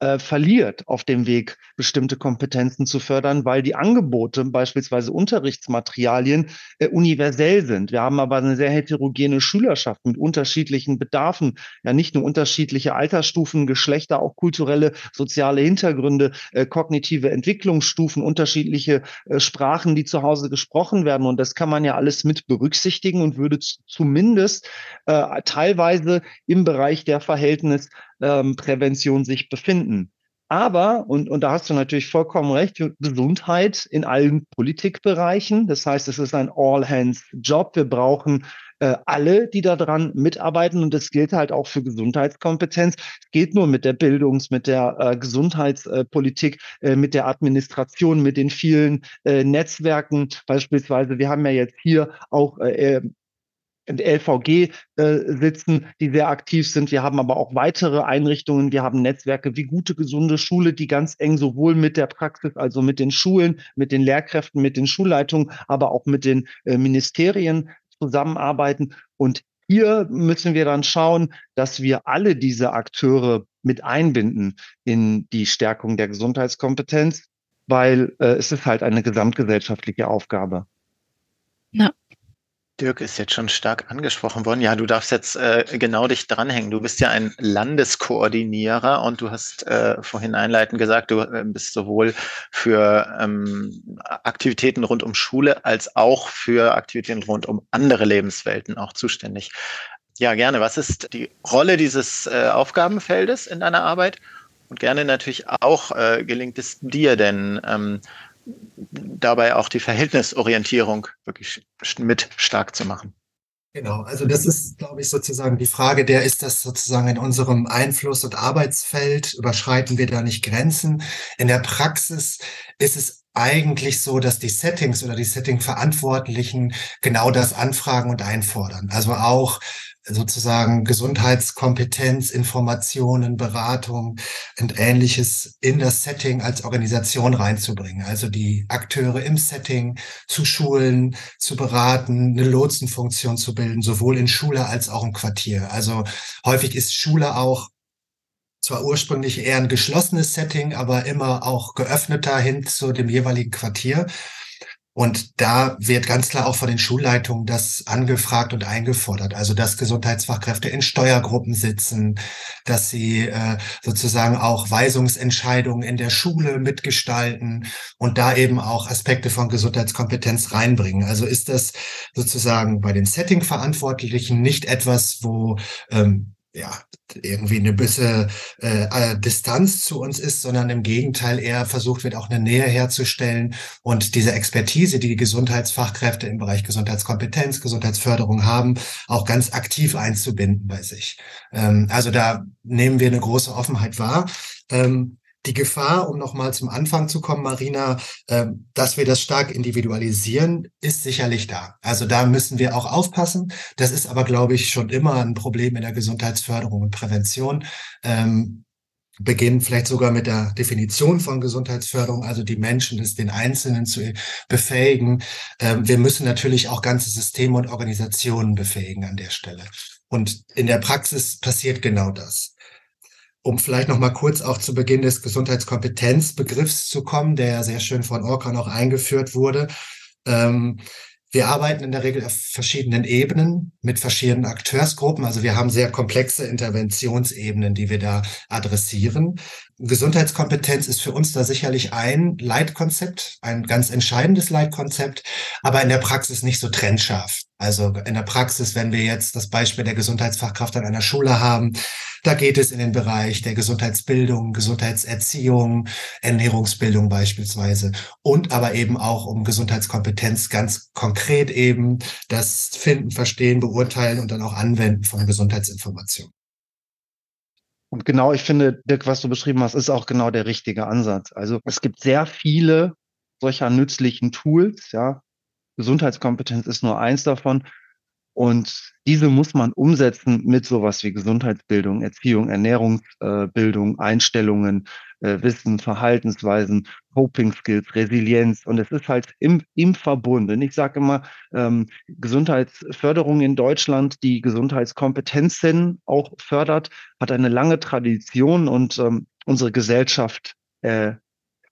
äh, verliert auf dem Weg, bestimmte Kompetenzen zu fördern, weil die Angebote, beispielsweise Unterrichtsmaterialien, äh, universell sind. Wir haben aber eine sehr heterogene Schülerschaft mit unterschiedlichen Bedarfen, ja nicht nur unterschiedliche Altersstufen, Geschlechter, auch kulturelle, soziale Hintergründe, äh, kognitive Entwicklungsstufen, unterschiedliche äh, Sprachen, die zu Hause gesprochen werden. Und das kann man ja alles mit berücksichtigen und würde zumindest äh, teilweise im Bereich der Verhältnis ähm, Prävention sich befinden. Aber, und, und da hast du natürlich vollkommen recht, Gesundheit in allen Politikbereichen. Das heißt, es ist ein All-Hands-Job. Wir brauchen äh, alle, die daran mitarbeiten. Und das gilt halt auch für Gesundheitskompetenz. Es geht nur mit der Bildungs-, mit der äh, Gesundheitspolitik, äh, mit der Administration, mit den vielen äh, Netzwerken. Beispielsweise, wir haben ja jetzt hier auch äh, LVG äh, sitzen, die sehr aktiv sind. Wir haben aber auch weitere Einrichtungen. Wir haben Netzwerke wie Gute Gesunde Schule, die ganz eng sowohl mit der Praxis, also mit den Schulen, mit den Lehrkräften, mit den Schulleitungen, aber auch mit den äh, Ministerien zusammenarbeiten. Und hier müssen wir dann schauen, dass wir alle diese Akteure mit einbinden in die Stärkung der Gesundheitskompetenz, weil äh, es ist halt eine gesamtgesellschaftliche Aufgabe. Ja. Dirk ist jetzt schon stark angesprochen worden. Ja, du darfst jetzt äh, genau dich dranhängen. Du bist ja ein Landeskoordinierer und du hast äh, vorhin einleitend gesagt, du äh, bist sowohl für ähm, Aktivitäten rund um Schule als auch für Aktivitäten rund um andere Lebenswelten auch zuständig. Ja, gerne. Was ist die Rolle dieses äh, Aufgabenfeldes in deiner Arbeit? Und gerne natürlich auch äh, gelingt es dir denn, ähm, dabei auch die Verhältnisorientierung wirklich mit stark zu machen. Genau, also das ist, glaube ich, sozusagen die Frage, der ist das sozusagen in unserem Einfluss- und Arbeitsfeld, überschreiten wir da nicht Grenzen? In der Praxis ist es eigentlich so, dass die Settings oder die Setting-Verantwortlichen genau das anfragen und einfordern. Also auch sozusagen Gesundheitskompetenz, Informationen, Beratung und ähnliches in das Setting als Organisation reinzubringen. Also die Akteure im Setting zu schulen, zu beraten, eine Lotsenfunktion zu bilden, sowohl in Schule als auch im Quartier. Also häufig ist Schule auch zwar ursprünglich eher ein geschlossenes Setting, aber immer auch geöffneter hin zu dem jeweiligen Quartier. Und da wird ganz klar auch von den Schulleitungen das angefragt und eingefordert. Also dass Gesundheitsfachkräfte in Steuergruppen sitzen, dass sie äh, sozusagen auch Weisungsentscheidungen in der Schule mitgestalten und da eben auch Aspekte von Gesundheitskompetenz reinbringen. Also ist das sozusagen bei den Setting-Verantwortlichen nicht etwas, wo ähm, ja, irgendwie eine bisschen äh, äh, Distanz zu uns ist, sondern im Gegenteil eher versucht wird, auch eine Nähe herzustellen und diese Expertise, die die Gesundheitsfachkräfte im Bereich Gesundheitskompetenz, Gesundheitsförderung haben, auch ganz aktiv einzubinden bei sich. Ähm, also da nehmen wir eine große Offenheit wahr. Ähm, die Gefahr, um nochmal zum Anfang zu kommen, Marina, äh, dass wir das stark individualisieren, ist sicherlich da. Also da müssen wir auch aufpassen. Das ist aber, glaube ich, schon immer ein Problem in der Gesundheitsförderung und Prävention. Ähm, beginnen vielleicht sogar mit der Definition von Gesundheitsförderung, also die Menschen, das den Einzelnen zu befähigen. Ähm, wir müssen natürlich auch ganze Systeme und Organisationen befähigen an der Stelle. Und in der Praxis passiert genau das um vielleicht noch mal kurz auch zu Beginn des Gesundheitskompetenzbegriffs zu kommen, der ja sehr schön von Orca noch eingeführt wurde. Ähm, wir arbeiten in der Regel auf verschiedenen Ebenen mit verschiedenen Akteursgruppen. Also wir haben sehr komplexe Interventionsebenen, die wir da adressieren. Gesundheitskompetenz ist für uns da sicherlich ein Leitkonzept, ein ganz entscheidendes Leitkonzept, aber in der Praxis nicht so trennscharf. Also in der Praxis, wenn wir jetzt das Beispiel der Gesundheitsfachkraft an einer Schule haben, da geht es in den Bereich der Gesundheitsbildung, Gesundheitserziehung, Ernährungsbildung beispielsweise und aber eben auch um Gesundheitskompetenz ganz konkret eben das Finden, Verstehen, Beurteilen und dann auch Anwenden von Gesundheitsinformationen. Und genau, ich finde, Dirk, was du beschrieben hast, ist auch genau der richtige Ansatz. Also es gibt sehr viele solcher nützlichen Tools, ja. Gesundheitskompetenz ist nur eins davon. Und diese muss man umsetzen mit sowas wie Gesundheitsbildung, Erziehung, Ernährungsbildung, äh, Einstellungen, äh, Wissen, Verhaltensweisen, Coping Skills, Resilienz. Und es ist halt im, im Verbund. Und ich sage immer, ähm, Gesundheitsförderung in Deutschland, die Gesundheitskompetenzen auch fördert, hat eine lange Tradition und ähm, unsere Gesellschaft äh,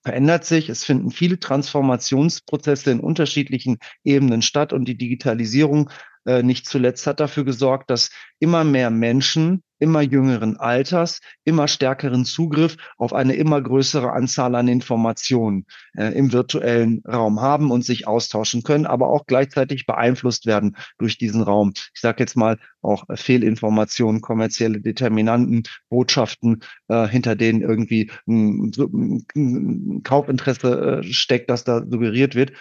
verändert sich. Es finden viele Transformationsprozesse in unterschiedlichen Ebenen statt und die Digitalisierung äh, nicht zuletzt hat dafür gesorgt, dass immer mehr Menschen immer jüngeren Alters immer stärkeren Zugriff auf eine immer größere Anzahl an Informationen äh, im virtuellen Raum haben und sich austauschen können, aber auch gleichzeitig beeinflusst werden durch diesen Raum. Ich sage jetzt mal auch äh, Fehlinformationen, kommerzielle Determinanten, Botschaften, äh, hinter denen irgendwie ein, ein Kaufinteresse äh, steckt, das da suggeriert wird.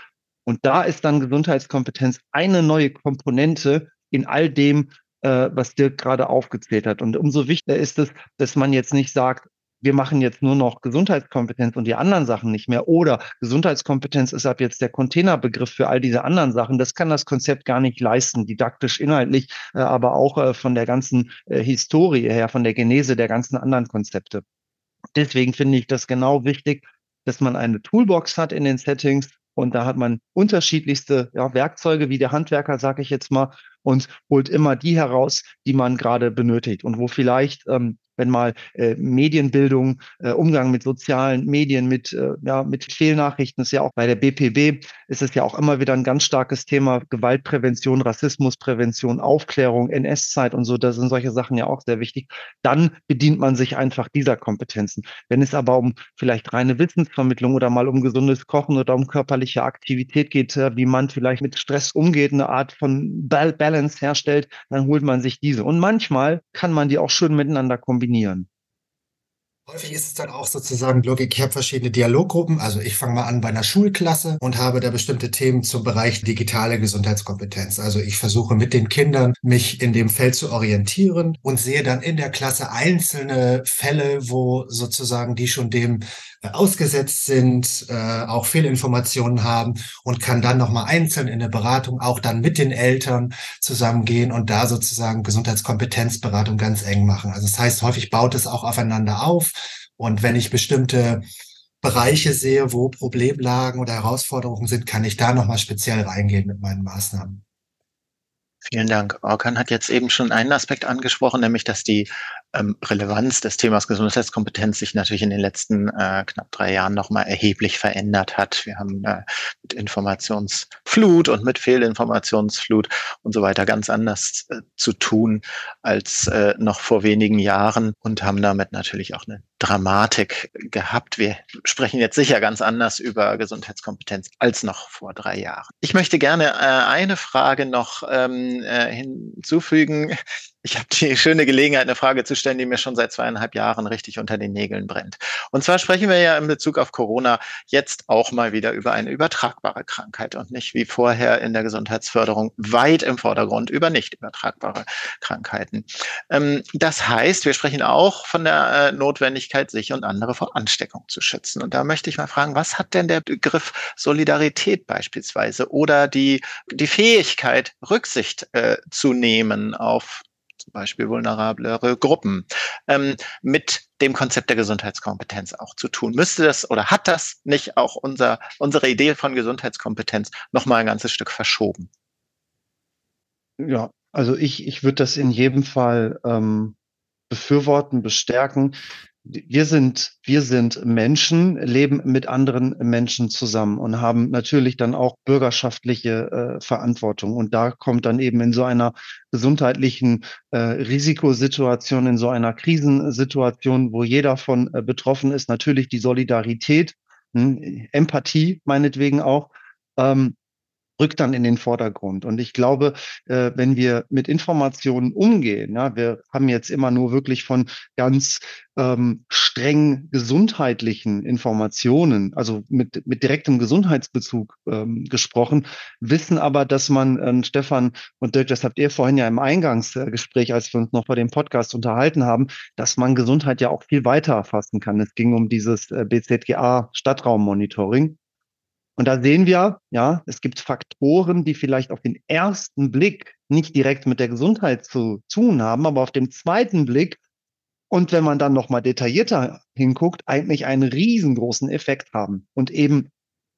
Und da ist dann Gesundheitskompetenz eine neue Komponente in all dem, äh, was Dirk gerade aufgezählt hat. Und umso wichtiger ist es, dass man jetzt nicht sagt, wir machen jetzt nur noch Gesundheitskompetenz und die anderen Sachen nicht mehr. Oder Gesundheitskompetenz ist ab jetzt der Containerbegriff für all diese anderen Sachen. Das kann das Konzept gar nicht leisten, didaktisch, inhaltlich, äh, aber auch äh, von der ganzen äh, Historie her, von der Genese der ganzen anderen Konzepte. Deswegen finde ich das genau wichtig, dass man eine Toolbox hat in den Settings, Und da hat man unterschiedlichste ja, Werkzeuge, wie der Handwerker, sage ich jetzt mal, und holt immer die heraus, die man gerade benötigt und wo vielleicht ähm, wenn mal äh, Medienbildung, äh, Umgang mit sozialen Medien, mit, äh, ja, mit Fehlnachrichten ist ja auch bei der BPB ist es ja auch immer wieder ein ganz starkes Thema Gewaltprävention, Rassismusprävention, Aufklärung, NS-Zeit und so. Da sind solche Sachen ja auch sehr wichtig. Dann bedient man sich einfach dieser Kompetenzen. Wenn es aber um vielleicht reine Wissensvermittlung oder mal um gesundes Kochen oder um körperliche Aktivität geht, äh, wie man vielleicht mit Stress umgeht, eine Art von Balance herstellt, dann holt man sich diese. Und manchmal kann man die auch schön miteinander kombinieren kombinieren. Häufig ist es dann auch sozusagen Logik. Ich habe verschiedene Dialoggruppen. Also ich fange mal an bei einer Schulklasse und habe da bestimmte Themen zum Bereich digitale Gesundheitskompetenz. Also ich versuche mit den Kindern mich in dem Feld zu orientieren und sehe dann in der Klasse einzelne Fälle, wo sozusagen die schon dem äh, ausgesetzt sind, äh, auch Fehlinformationen haben und kann dann nochmal einzeln in der Beratung auch dann mit den Eltern zusammengehen und da sozusagen Gesundheitskompetenzberatung ganz eng machen. Also das heißt, häufig baut es auch aufeinander auf. Und wenn ich bestimmte Bereiche sehe, wo Problemlagen oder Herausforderungen sind, kann ich da nochmal speziell reingehen mit meinen Maßnahmen. Vielen Dank. Orkan hat jetzt eben schon einen Aspekt angesprochen, nämlich dass die ähm, Relevanz des Themas Gesundheitskompetenz sich natürlich in den letzten äh, knapp drei Jahren nochmal erheblich verändert hat. Wir haben äh, mit Informationsflut und mit Fehlinformationsflut und so weiter ganz anders äh, zu tun als äh, noch vor wenigen Jahren und haben damit natürlich auch eine Dramatik gehabt. Wir sprechen jetzt sicher ganz anders über Gesundheitskompetenz als noch vor drei Jahren. Ich möchte gerne äh, eine Frage noch ähm, äh, hinzufügen, ich habe die schöne Gelegenheit, eine Frage zu stellen, die mir schon seit zweieinhalb Jahren richtig unter den Nägeln brennt. Und zwar sprechen wir ja in Bezug auf Corona jetzt auch mal wieder über eine übertragbare Krankheit und nicht wie vorher in der Gesundheitsförderung weit im Vordergrund über nicht übertragbare Krankheiten. Ähm, das heißt, wir sprechen auch von der äh, Notwendigkeit, sich und andere vor Ansteckung zu schützen. Und da möchte ich mal fragen, was hat denn der Begriff Solidarität beispielsweise oder die, die Fähigkeit, Rücksicht äh, zu nehmen auf zum Beispiel vulnerablere Gruppen, ähm, mit dem Konzept der Gesundheitskompetenz auch zu tun. Müsste das oder hat das nicht auch unser, unsere Idee von Gesundheitskompetenz nochmal ein ganzes Stück verschoben? Ja, also ich, ich würde das in jedem Fall ähm, befürworten, bestärken wir sind, wir sind Menschen, leben mit anderen Menschen zusammen und haben natürlich dann auch bürgerschaftliche äh, Verantwortung. Und da kommt dann eben in so einer gesundheitlichen äh, Risikosituation, in so einer Krisensituation, wo jeder von äh, betroffen ist, natürlich die Solidarität, hm, Empathie meinetwegen auch, ähm, rückt dann in den Vordergrund. Und ich glaube, äh, wenn wir mit Informationen umgehen, ja, wir haben jetzt immer nur wirklich von ganz ähm, streng gesundheitlichen Informationen, also mit, mit direktem Gesundheitsbezug ähm, gesprochen, wissen aber, dass man, äh, Stefan und Dirk, das habt ihr vorhin ja im Eingangsgespräch, als wir uns noch vor dem Podcast unterhalten haben, dass man Gesundheit ja auch viel weiter erfassen kann. Es ging um dieses äh, BZGA Stadtraummonitoring. Und da sehen wir, ja, es gibt Faktoren, die vielleicht auf den ersten Blick nicht direkt mit der Gesundheit zu tun haben, aber auf dem zweiten Blick und wenn man dann nochmal detaillierter hinguckt, eigentlich einen riesengroßen Effekt haben. Und eben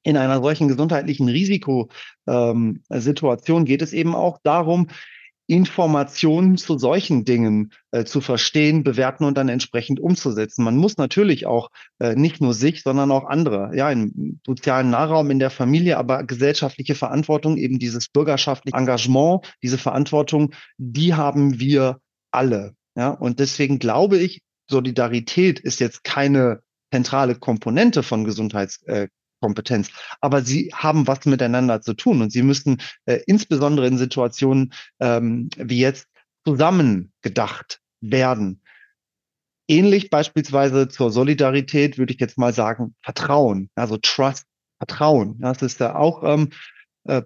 in einer solchen gesundheitlichen Risikosituation ähm, geht es eben auch darum, Informationen zu solchen Dingen äh, zu verstehen, bewerten und dann entsprechend umzusetzen. Man muss natürlich auch äh, nicht nur sich, sondern auch andere, ja, im sozialen Nahraum, in der Familie, aber gesellschaftliche Verantwortung, eben dieses bürgerschaftliche Engagement, diese Verantwortung, die haben wir alle. Ja, und deswegen glaube ich, Solidarität ist jetzt keine zentrale Komponente von Gesundheits, äh, Kompetenz. Aber sie haben was miteinander zu tun und sie müssen äh, insbesondere in Situationen ähm, wie jetzt zusammen gedacht werden. Ähnlich beispielsweise zur Solidarität würde ich jetzt mal sagen, Vertrauen, also Trust, Vertrauen. Das ist ja auch ähm, äh,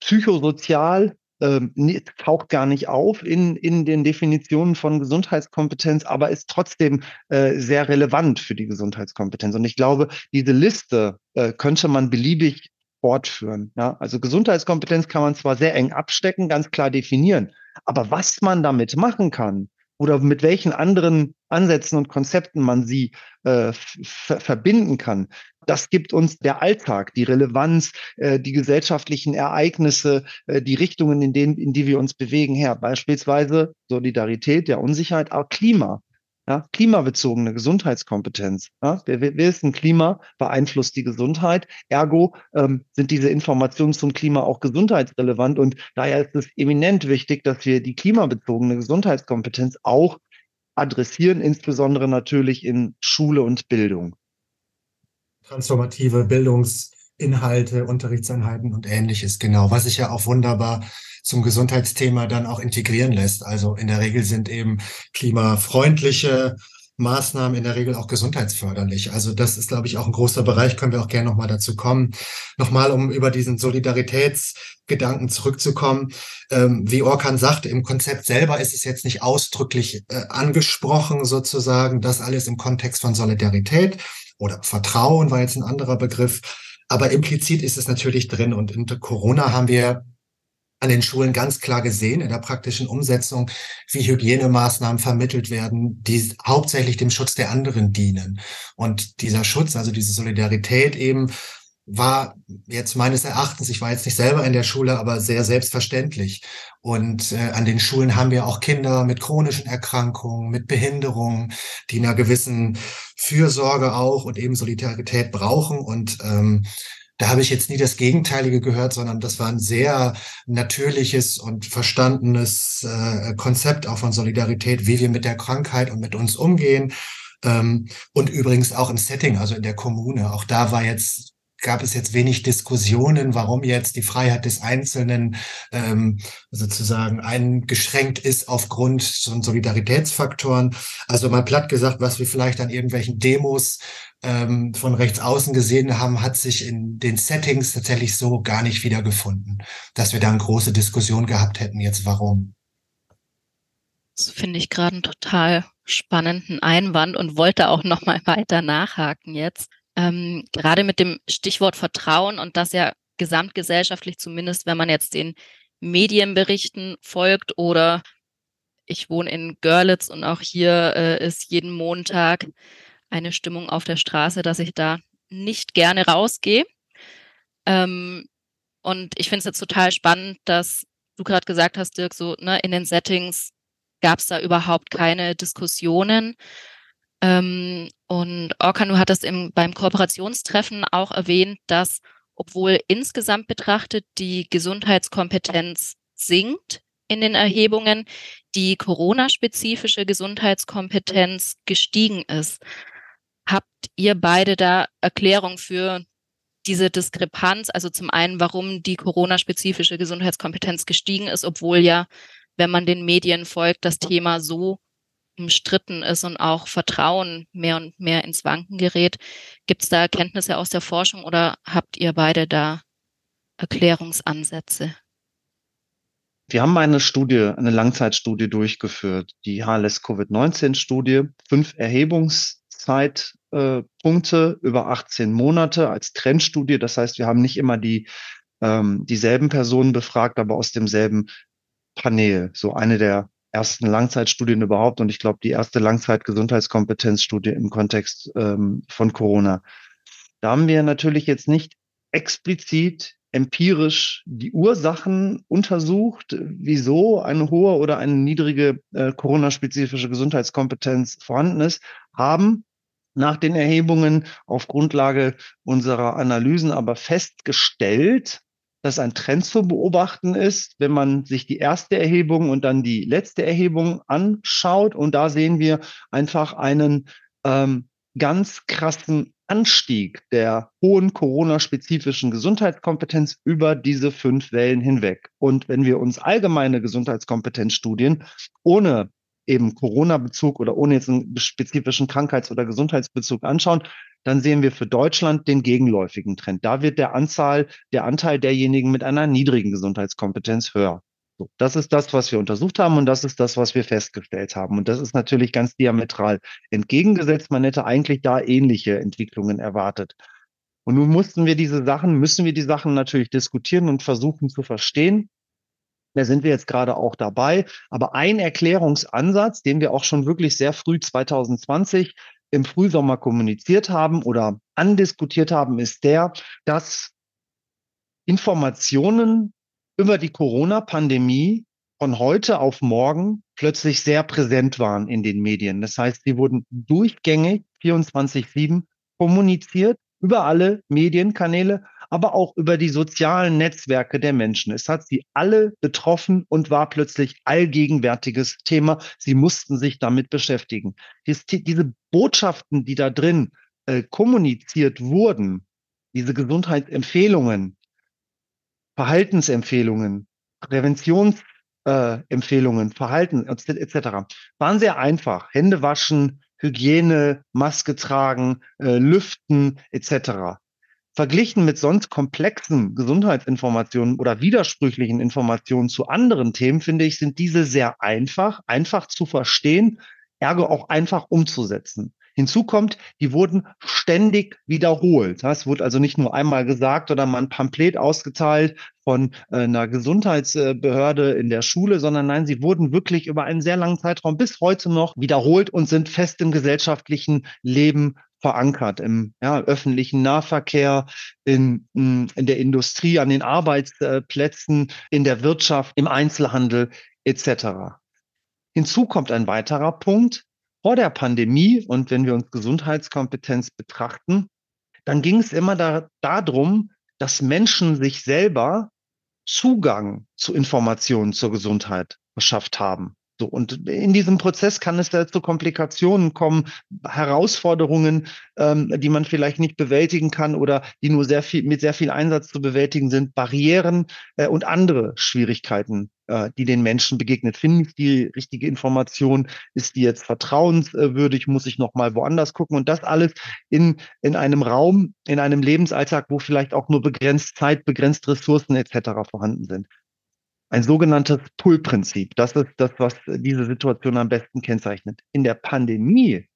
psychosozial ähm, taucht gar nicht auf in, in den Definitionen von Gesundheitskompetenz, aber ist trotzdem äh, sehr relevant für die Gesundheitskompetenz. Und ich glaube, diese Liste äh, könnte man beliebig fortführen. Ja? Also Gesundheitskompetenz kann man zwar sehr eng abstecken, ganz klar definieren, aber was man damit machen kann, oder mit welchen anderen Ansätzen und Konzepten man sie äh, verbinden kann. Das gibt uns der Alltag, die Relevanz, äh, die gesellschaftlichen Ereignisse, äh, die Richtungen, in denen, in die wir uns bewegen, her. Beispielsweise Solidarität, ja Unsicherheit, auch Klima. Ja, klimabezogene Gesundheitskompetenz. Ja, wir, wir wissen, Klima beeinflusst die Gesundheit. Ergo ähm, sind diese Informationen zum Klima auch gesundheitsrelevant. Und daher ist es eminent wichtig, dass wir die klimabezogene Gesundheitskompetenz auch adressieren, insbesondere natürlich in Schule und Bildung. Transformative Bildungsinhalte, Unterrichtseinheiten und ähnliches, genau. Was sich ja auch wunderbar zum Gesundheitsthema dann auch integrieren lässt. Also in der Regel sind eben klimafreundliche Maßnahmen in der Regel auch gesundheitsförderlich. Also das ist, glaube ich, auch ein großer Bereich, können wir auch gerne nochmal dazu kommen. Nochmal, um über diesen Solidaritätsgedanken zurückzukommen. Ähm, wie Orkan sagte, im Konzept selber ist es jetzt nicht ausdrücklich äh, angesprochen, sozusagen, das alles im Kontext von Solidarität oder Vertrauen war jetzt ein anderer Begriff. Aber implizit ist es natürlich drin. Und in Corona haben wir an den Schulen ganz klar gesehen in der praktischen Umsetzung, wie Hygienemaßnahmen vermittelt werden, die hauptsächlich dem Schutz der anderen dienen. Und dieser Schutz, also diese Solidarität eben, war jetzt meines Erachtens, ich war jetzt nicht selber in der Schule, aber sehr selbstverständlich. Und äh, an den Schulen haben wir auch Kinder mit chronischen Erkrankungen, mit Behinderungen, die einer gewissen Fürsorge auch und eben Solidarität brauchen. Und ähm, da habe ich jetzt nie das Gegenteilige gehört, sondern das war ein sehr natürliches und verstandenes äh, Konzept auch von Solidarität, wie wir mit der Krankheit und mit uns umgehen. Ähm, und übrigens auch im Setting, also in der Kommune. Auch da war jetzt gab es jetzt wenig Diskussionen, warum jetzt die Freiheit des Einzelnen ähm, sozusagen eingeschränkt ist aufgrund von Solidaritätsfaktoren. Also mal platt gesagt, was wir vielleicht an irgendwelchen Demos ähm, von rechts außen gesehen haben, hat sich in den Settings tatsächlich so gar nicht wiedergefunden, dass wir da eine große Diskussion gehabt hätten, jetzt warum. Das finde ich gerade einen total spannenden Einwand und wollte auch noch mal weiter nachhaken jetzt. Ähm, gerade mit dem Stichwort Vertrauen und das ja gesamtgesellschaftlich zumindest, wenn man jetzt den Medienberichten folgt oder ich wohne in Görlitz und auch hier äh, ist jeden Montag eine Stimmung auf der Straße, dass ich da nicht gerne rausgehe. Ähm, und ich finde es jetzt total spannend, dass du gerade gesagt hast, Dirk, so ne, in den Settings gab es da überhaupt keine Diskussionen. Ähm, und Orkanu hat es im, beim Kooperationstreffen auch erwähnt, dass obwohl insgesamt betrachtet die Gesundheitskompetenz sinkt in den Erhebungen, die Corona-spezifische Gesundheitskompetenz gestiegen ist. Habt ihr beide da Erklärung für diese Diskrepanz? Also zum einen, warum die Corona-spezifische Gesundheitskompetenz gestiegen ist, obwohl ja, wenn man den Medien folgt, das Thema so umstritten ist und auch Vertrauen mehr und mehr ins Wanken gerät. Gibt es da Erkenntnisse aus der Forschung oder habt ihr beide da Erklärungsansätze? Wir haben eine Studie, eine Langzeitstudie durchgeführt, die HLS Covid-19-Studie, fünf Erhebungs Zeitpunkte über 18 Monate als Trendstudie. Das heißt, wir haben nicht immer die ähm, dieselben Personen befragt, aber aus demselben Panel. So eine der ersten Langzeitstudien überhaupt und ich glaube die erste Langzeitgesundheitskompetenzstudie im Kontext ähm, von Corona. Da haben wir natürlich jetzt nicht explizit empirisch die Ursachen untersucht, wieso eine hohe oder eine niedrige äh, Corona-spezifische Gesundheitskompetenz vorhanden ist, haben nach den Erhebungen auf Grundlage unserer Analysen aber festgestellt, dass ein Trend zu beobachten ist, wenn man sich die erste Erhebung und dann die letzte Erhebung anschaut. Und da sehen wir einfach einen ähm, ganz krassen Anstieg der hohen Corona-spezifischen Gesundheitskompetenz über diese fünf Wellen hinweg. Und wenn wir uns allgemeine Gesundheitskompetenzstudien ohne eben Corona-Bezug oder ohne jetzt einen spezifischen Krankheits- oder Gesundheitsbezug anschauen, dann sehen wir für Deutschland den gegenläufigen Trend. Da wird der Anzahl, der Anteil derjenigen mit einer niedrigen Gesundheitskompetenz höher. So, das ist das, was wir untersucht haben und das ist das, was wir festgestellt haben. Und das ist natürlich ganz diametral entgegengesetzt. Man hätte eigentlich da ähnliche Entwicklungen erwartet. Und nun mussten wir diese Sachen, müssen wir die Sachen natürlich diskutieren und versuchen zu verstehen. Da sind wir jetzt gerade auch dabei. Aber ein Erklärungsansatz, den wir auch schon wirklich sehr früh 2020 im Frühsommer kommuniziert haben oder andiskutiert haben, ist der, dass Informationen über die Corona-Pandemie von heute auf morgen plötzlich sehr präsent waren in den Medien. Das heißt, sie wurden durchgängig 24-7 kommuniziert über alle Medienkanäle, aber auch über die sozialen Netzwerke der Menschen. Es hat sie alle betroffen und war plötzlich allgegenwärtiges Thema. Sie mussten sich damit beschäftigen. Dies, diese Botschaften, die da drin äh, kommuniziert wurden, diese Gesundheitsempfehlungen, Verhaltensempfehlungen, Präventionsempfehlungen, äh, Verhalten etc. waren sehr einfach. Hände waschen, Hygiene, Maske tragen, äh, Lüften etc. Verglichen mit sonst komplexen Gesundheitsinformationen oder widersprüchlichen Informationen zu anderen Themen, finde ich, sind diese sehr einfach, einfach zu verstehen, ergo auch einfach umzusetzen. Hinzu kommt, die wurden ständig wiederholt. Es wurde also nicht nur einmal gesagt oder mal ein Pamphlet ausgeteilt von äh, einer Gesundheitsbehörde in der Schule, sondern nein, sie wurden wirklich über einen sehr langen Zeitraum bis heute noch wiederholt und sind fest im gesellschaftlichen Leben verankert im ja, öffentlichen Nahverkehr, in, in der Industrie, an den Arbeitsplätzen, in der Wirtschaft, im Einzelhandel etc. Hinzu kommt ein weiterer Punkt, vor der Pandemie und wenn wir uns Gesundheitskompetenz betrachten, dann ging es immer da, darum, dass Menschen sich selber Zugang zu Informationen zur Gesundheit verschafft haben. So, und in diesem Prozess kann es da zu Komplikationen kommen, Herausforderungen, ähm, die man vielleicht nicht bewältigen kann oder die nur sehr viel, mit sehr viel Einsatz zu bewältigen sind, Barrieren äh, und andere Schwierigkeiten, äh, die den Menschen begegnet. Finde ich die richtige Information? Ist die jetzt vertrauenswürdig? Muss ich nochmal woanders gucken? Und das alles in, in einem Raum, in einem Lebensalltag, wo vielleicht auch nur begrenzt Zeit, begrenzt Ressourcen etc. vorhanden sind ein sogenanntes Pull-Prinzip. Das ist das, was diese Situation am besten kennzeichnet. In der Pandemie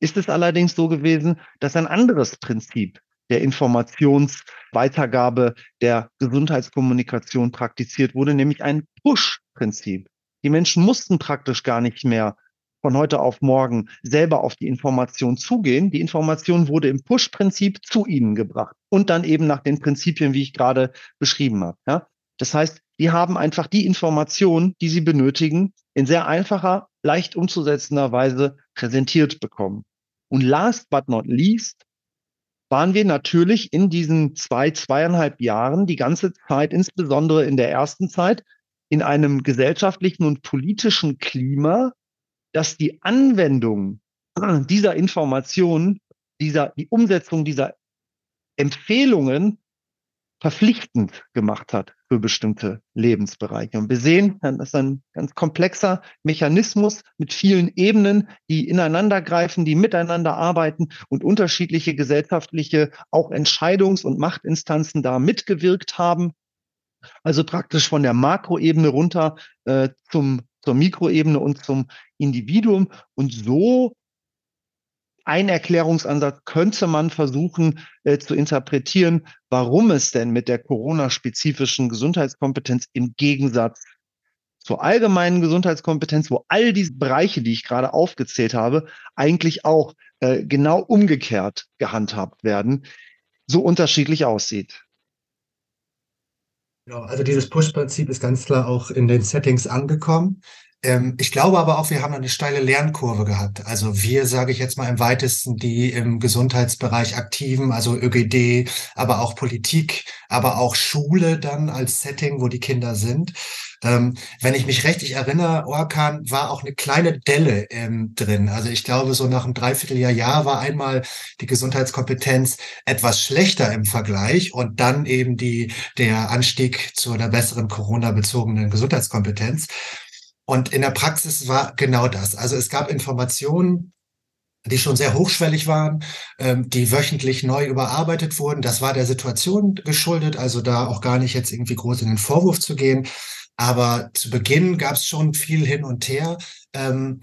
ist es allerdings so gewesen, dass ein anderes Prinzip der Informationsweitergabe der Gesundheitskommunikation praktiziert wurde, nämlich ein Push-Prinzip. Die Menschen mussten praktisch gar nicht mehr von heute auf morgen selber auf die Information zugehen. Die Information wurde im Push-Prinzip zu ihnen gebracht und dann eben nach den Prinzipien, wie ich gerade beschrieben habe. Ja? Das heißt, die haben einfach die Informationen, die sie benötigen, in sehr einfacher, leicht umzusetzender Weise präsentiert bekommen. Und last but not least waren wir natürlich in diesen zwei, zweieinhalb Jahren die ganze Zeit, insbesondere in der ersten Zeit, in einem gesellschaftlichen und politischen Klima, dass die Anwendung dieser Informationen, dieser, die Umsetzung dieser Empfehlungen verpflichtend gemacht hat für bestimmte Lebensbereiche. Und wir sehen, das ist ein ganz komplexer Mechanismus mit vielen Ebenen, die ineinander greifen, die miteinander arbeiten und unterschiedliche gesellschaftliche auch Entscheidungs- und Machtinstanzen da mitgewirkt haben. Also praktisch von der Makroebene runter äh, zum, zur Mikroebene und zum Individuum. Und so ein Erklärungsansatz könnte man versuchen äh, zu interpretieren, warum es denn mit der Corona-spezifischen Gesundheitskompetenz im Gegensatz zur allgemeinen Gesundheitskompetenz, wo all diese Bereiche, die ich gerade aufgezählt habe, eigentlich auch äh, genau umgekehrt gehandhabt werden, so unterschiedlich aussieht. Genau, also dieses Push-Prinzip ist ganz klar auch in den Settings angekommen. Ähm, ich glaube aber auch, wir haben eine steile Lernkurve gehabt. Also wir, sage ich jetzt mal im weitesten, die im Gesundheitsbereich aktiven, also ÖGD, aber auch Politik, aber auch Schule dann als Setting, wo die Kinder sind. Ähm, wenn ich mich richtig erinnere, Orkan war auch eine kleine Delle ähm, drin. Also ich glaube, so nach einem Dreivierteljahr Jahr war einmal die Gesundheitskompetenz etwas schlechter im Vergleich und dann eben die, der Anstieg zu einer besseren Corona-bezogenen Gesundheitskompetenz. Und in der Praxis war genau das. Also es gab Informationen, die schon sehr hochschwellig waren, ähm, die wöchentlich neu überarbeitet wurden. Das war der Situation geschuldet, also da auch gar nicht jetzt irgendwie groß in den Vorwurf zu gehen. Aber zu Beginn gab es schon viel hin und her. Ähm,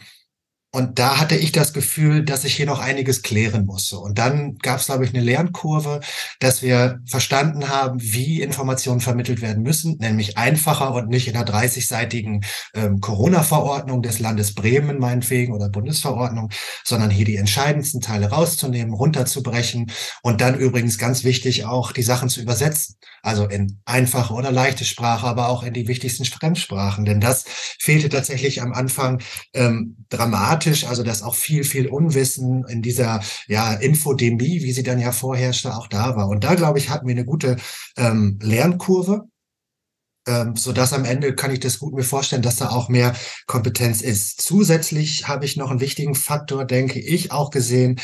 Und da hatte ich das Gefühl, dass ich hier noch einiges klären musste. Und dann gab es, glaube ich, eine Lernkurve, dass wir verstanden haben, wie Informationen vermittelt werden müssen, nämlich einfacher und nicht in einer 30-seitigen ähm, Corona-Verordnung des Landes Bremen meinetwegen oder Bundesverordnung, sondern hier die entscheidendsten Teile rauszunehmen, runterzubrechen und dann übrigens ganz wichtig auch die Sachen zu übersetzen. Also in einfache oder leichte Sprache, aber auch in die wichtigsten Fremdsprachen. Denn das fehlte tatsächlich am Anfang ähm, dramatisch also dass auch viel, viel Unwissen in dieser ja, Infodemie, wie sie dann ja vorherrschte, auch da war. Und da, glaube ich, hatten wir eine gute ähm, Lernkurve. Ähm, so dass am Ende kann ich das gut mir vorstellen, dass da auch mehr Kompetenz ist. Zusätzlich habe ich noch einen wichtigen Faktor, denke ich, auch gesehen,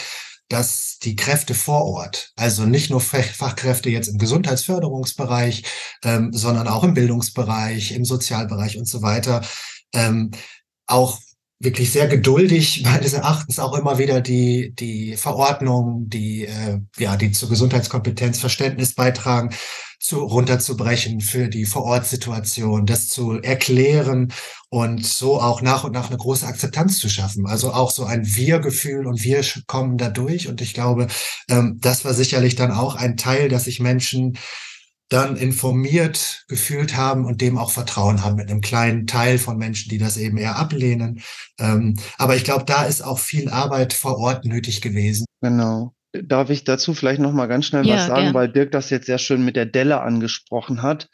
dass die Kräfte vor Ort, also nicht nur Fachkräfte jetzt im Gesundheitsförderungsbereich, ähm, sondern auch im Bildungsbereich, im Sozialbereich und so weiter, ähm, auch wirklich sehr geduldig, meines Erachtens auch immer wieder die, die Verordnungen, die, äh, ja, die zur Gesundheitskompetenz Verständnis beitragen, zu, runterzubrechen für die Vorortsituation, das zu erklären und so auch nach und nach eine große Akzeptanz zu schaffen. Also auch so ein Wir-Gefühl und wir kommen da durch. Und ich glaube, ähm, das war sicherlich dann auch ein Teil, dass sich Menschen dann informiert gefühlt haben und dem auch Vertrauen haben mit einem kleinen Teil von Menschen, die das eben eher ablehnen. Ähm, aber ich glaube, da ist auch viel Arbeit vor Ort nötig gewesen. Genau. Darf ich dazu vielleicht noch mal ganz schnell ja, was sagen, gern. weil Dirk das jetzt sehr schön mit der Delle angesprochen hat.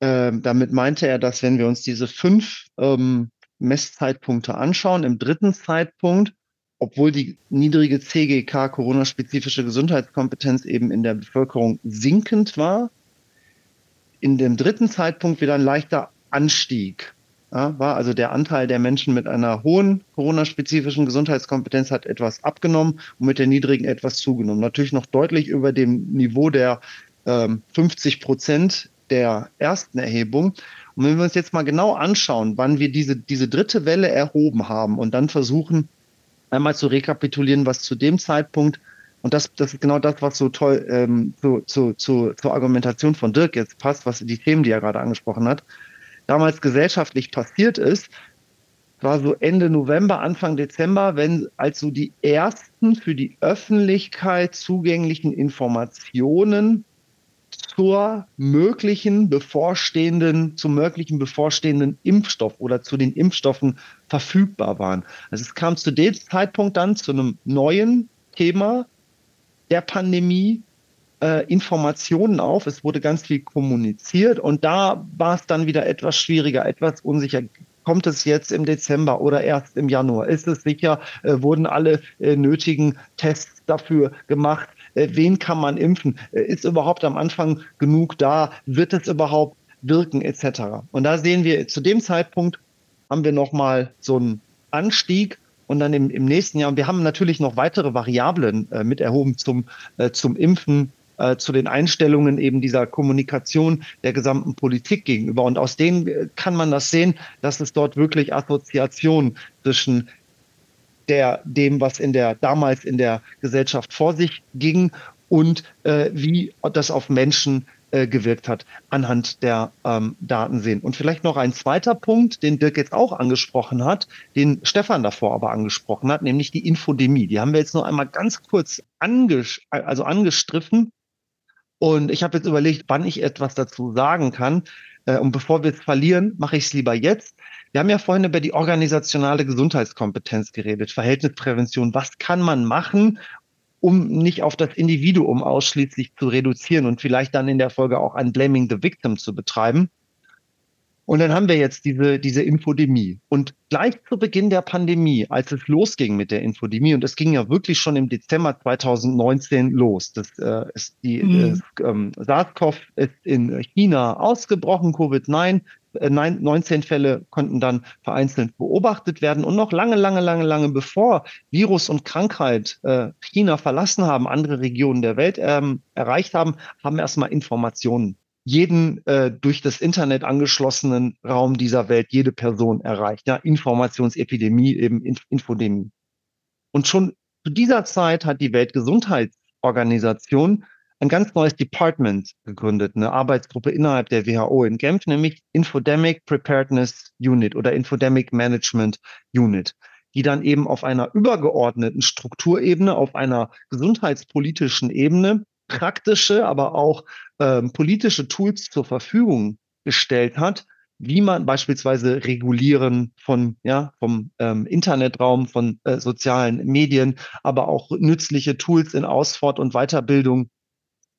Ähm, damit meinte er, dass wenn wir uns diese fünf ähm, Messzeitpunkte anschauen, im dritten Zeitpunkt, obwohl die niedrige CGK, Corona-spezifische Gesundheitskompetenz, eben in der Bevölkerung sinkend war, in dem dritten Zeitpunkt wieder ein leichter Anstieg. War also der Anteil der Menschen mit einer hohen Corona-spezifischen Gesundheitskompetenz hat etwas abgenommen und mit der niedrigen etwas zugenommen. Natürlich noch deutlich über dem Niveau der ähm, 50 Prozent der ersten Erhebung. Und wenn wir uns jetzt mal genau anschauen, wann wir diese, diese dritte Welle erhoben haben und dann versuchen, einmal zu rekapitulieren, was zu dem Zeitpunkt und das, das ist genau das, was so toll ähm, zu, zu, zu, zur Argumentation von Dirk jetzt passt, was die Themen, die er gerade angesprochen hat, damals gesellschaftlich passiert ist, war so Ende November, Anfang Dezember, wenn also die ersten für die Öffentlichkeit zugänglichen Informationen zur möglichen bevorstehenden, zum möglichen bevorstehenden Impfstoff oder zu den Impfstoffen verfügbar waren. Also es kam zu dem Zeitpunkt dann zu einem neuen Thema, der Pandemie äh, Informationen auf. Es wurde ganz viel kommuniziert und da war es dann wieder etwas schwieriger, etwas unsicher. Kommt es jetzt im Dezember oder erst im Januar? Ist es sicher? Äh, wurden alle äh, nötigen Tests dafür gemacht? Äh, wen kann man impfen? Äh, ist überhaupt am Anfang genug da? Wird es überhaupt wirken etc. Und da sehen wir, zu dem Zeitpunkt haben wir nochmal so einen Anstieg und dann im, im nächsten Jahr, und wir haben natürlich noch weitere Variablen äh, mit erhoben zum, äh, zum Impfen, äh, zu den Einstellungen eben dieser Kommunikation der gesamten Politik gegenüber. Und aus denen äh, kann man das sehen, dass es dort wirklich Assoziationen zwischen der, dem, was in der, damals in der Gesellschaft vor sich ging und äh, wie das auf Menschen äh, gewirkt hat, anhand der ähm, Daten sehen. Und vielleicht noch ein zweiter Punkt, den Dirk jetzt auch angesprochen hat, den Stefan davor aber angesprochen hat, nämlich die Infodemie. Die haben wir jetzt nur einmal ganz kurz anges also angestriffen. Und ich habe jetzt überlegt, wann ich etwas dazu sagen kann. Äh, und bevor wir es verlieren, mache ich es lieber jetzt. Wir haben ja vorhin über die organisationale Gesundheitskompetenz geredet, Verhältnisprävention. Was kann man machen, um nicht auf das Individuum ausschließlich zu reduzieren und vielleicht dann in der Folge auch ein Blaming the Victim zu betreiben. Und dann haben wir jetzt diese, diese Infodemie. Und gleich zu Beginn der Pandemie, als es losging mit der Infodemie, und es ging ja wirklich schon im Dezember 2019 los, das äh, ist die mhm. äh, ähm, SARS-CoV ist in China ausgebrochen, Covid-9, 19 Fälle konnten dann vereinzelt beobachtet werden. Und noch lange, lange, lange, lange bevor Virus und Krankheit äh, China verlassen haben, andere Regionen der Welt ähm, erreicht haben, haben erstmal Informationen jeden äh, durch das Internet angeschlossenen Raum dieser Welt, jede Person erreicht. Ja, Informationsepidemie, eben Inf Infodemie. Und schon zu dieser Zeit hat die Weltgesundheitsorganisation ein ganz neues Department gegründet, eine Arbeitsgruppe innerhalb der WHO in Genf, nämlich Infodemic Preparedness Unit oder Infodemic Management Unit. die dann eben auf einer übergeordneten Strukturebene, auf einer gesundheitspolitischen Ebene praktische, aber auch ähm, politische Tools zur Verfügung gestellt hat, wie man beispielsweise Regulieren von, ja, vom ähm, Internetraum, von äh, sozialen Medien, aber auch nützliche Tools in Ausfort- und Weiterbildung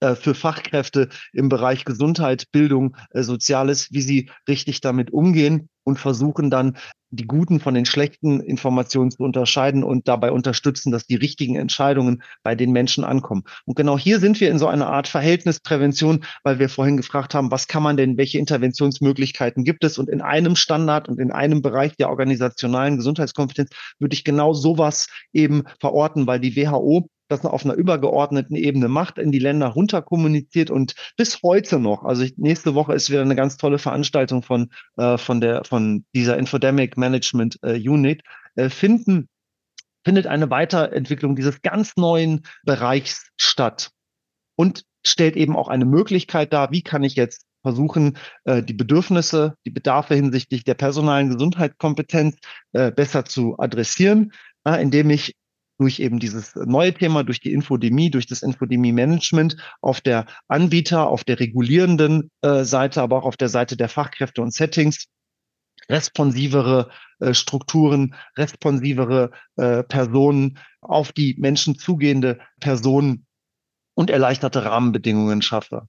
äh, für Fachkräfte im Bereich Gesundheit, Bildung, äh, Soziales, wie sie richtig damit umgehen und versuchen dann die guten von den schlechten Informationen zu unterscheiden und dabei unterstützen, dass die richtigen Entscheidungen bei den Menschen ankommen. Und genau hier sind wir in so einer Art Verhältnisprävention, weil wir vorhin gefragt haben, was kann man denn, welche Interventionsmöglichkeiten gibt es? Und in einem Standard und in einem Bereich der organisationalen Gesundheitskompetenz würde ich genau sowas eben verorten, weil die WHO das auf einer übergeordneten Ebene macht, in die Länder runter kommuniziert und bis heute noch, also nächste Woche ist wieder eine ganz tolle Veranstaltung von, äh, von der, von dieser Infodemic Management äh, Unit, äh, finden, findet eine Weiterentwicklung dieses ganz neuen Bereichs statt und stellt eben auch eine Möglichkeit dar, wie kann ich jetzt versuchen, äh, die Bedürfnisse, die Bedarfe hinsichtlich der personalen Gesundheitskompetenz äh, besser zu adressieren, indem ich durch eben dieses neue Thema, durch die Infodemie, durch das Infodemie-Management auf der Anbieter, auf der regulierenden äh, Seite, aber auch auf der Seite der Fachkräfte und Settings responsivere äh, Strukturen, responsivere äh, Personen, auf die Menschen zugehende Personen und erleichterte Rahmenbedingungen schaffe.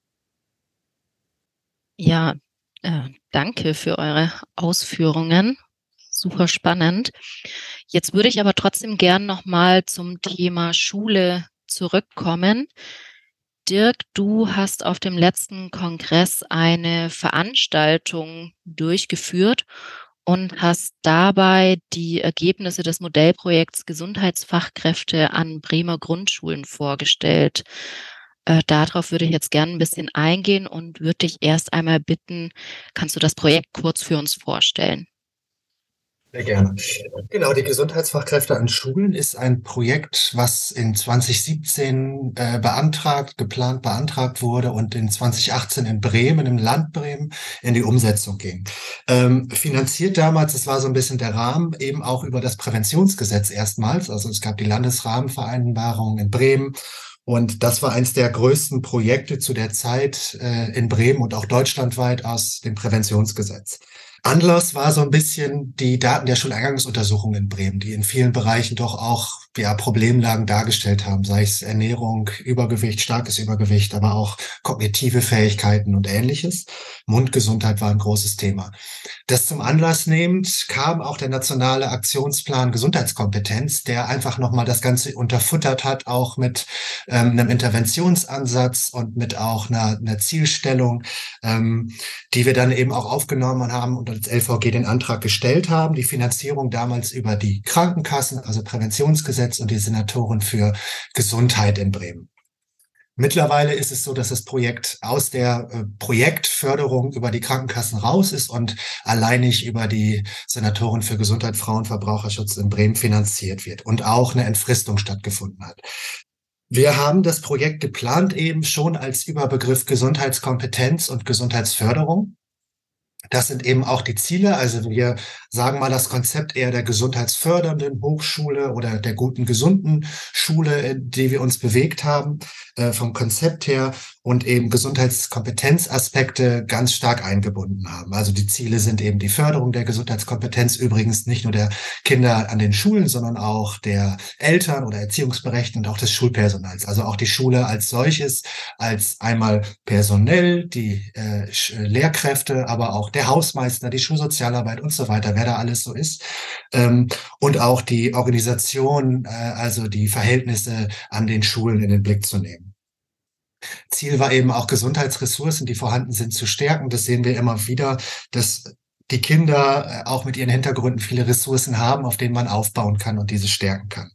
Ja, äh, danke für eure Ausführungen super spannend. Jetzt würde ich aber trotzdem gern nochmal zum Thema Schule zurückkommen. Dirk, du hast auf dem letzten Kongress eine Veranstaltung durchgeführt und hast dabei die Ergebnisse des Modellprojekts Gesundheitsfachkräfte an Bremer Grundschulen vorgestellt. Äh, darauf würde ich jetzt gerne ein bisschen eingehen und würde dich erst einmal bitten, kannst du das Projekt kurz für uns vorstellen? Sehr gerne. Genau, die Gesundheitsfachkräfte an Schulen ist ein Projekt, was in 2017 äh, beantragt, geplant beantragt wurde und in 2018 in Bremen, im Land Bremen, in die Umsetzung ging. Ähm, finanziert damals, das war so ein bisschen der Rahmen, eben auch über das Präventionsgesetz erstmals. Also es gab die Landesrahmenvereinbarung in Bremen und das war eines der größten Projekte zu der Zeit äh, in Bremen und auch deutschlandweit aus dem Präventionsgesetz. Anlass war so ein bisschen die Daten der Schuleingangsuntersuchung in Bremen, die in vielen Bereichen doch auch ja, Problemlagen dargestellt haben, sei es Ernährung, Übergewicht, starkes Übergewicht, aber auch kognitive Fähigkeiten und ähnliches. Mundgesundheit war ein großes Thema. Das zum Anlass nehmend kam auch der nationale Aktionsplan Gesundheitskompetenz, der einfach nochmal das Ganze unterfuttert hat, auch mit ähm, einem Interventionsansatz und mit auch einer, einer Zielstellung, ähm, die wir dann eben auch aufgenommen haben und als LVG den Antrag gestellt haben. Die Finanzierung damals über die Krankenkassen, also Präventionsgesetz, Gesetz und die Senatorin für Gesundheit in Bremen. Mittlerweile ist es so, dass das Projekt aus der äh, Projektförderung über die Krankenkassen raus ist und alleinig über die Senatorin für Gesundheit, Frauen, Verbraucherschutz in Bremen finanziert wird und auch eine Entfristung stattgefunden hat. Wir haben das Projekt geplant eben schon als Überbegriff Gesundheitskompetenz und Gesundheitsförderung. Das sind eben auch die Ziele. Also wir sagen mal das Konzept eher der gesundheitsfördernden Hochschule oder der guten, gesunden Schule, in die wir uns bewegt haben, äh, vom Konzept her und eben Gesundheitskompetenzaspekte ganz stark eingebunden haben. Also die Ziele sind eben die Förderung der Gesundheitskompetenz, übrigens nicht nur der Kinder an den Schulen, sondern auch der Eltern oder Erziehungsberechtigten und auch des Schulpersonals. Also auch die Schule als solches, als einmal personell, die äh, Lehrkräfte, aber auch der Hausmeister, die Schulsozialarbeit und so weiter, wer da alles so ist. Ähm, und auch die Organisation, äh, also die Verhältnisse an den Schulen in den Blick zu nehmen. Ziel war eben auch Gesundheitsressourcen, die vorhanden sind, zu stärken. Das sehen wir immer wieder, dass die Kinder äh, auch mit ihren Hintergründen viele Ressourcen haben, auf denen man aufbauen kann und diese stärken kann.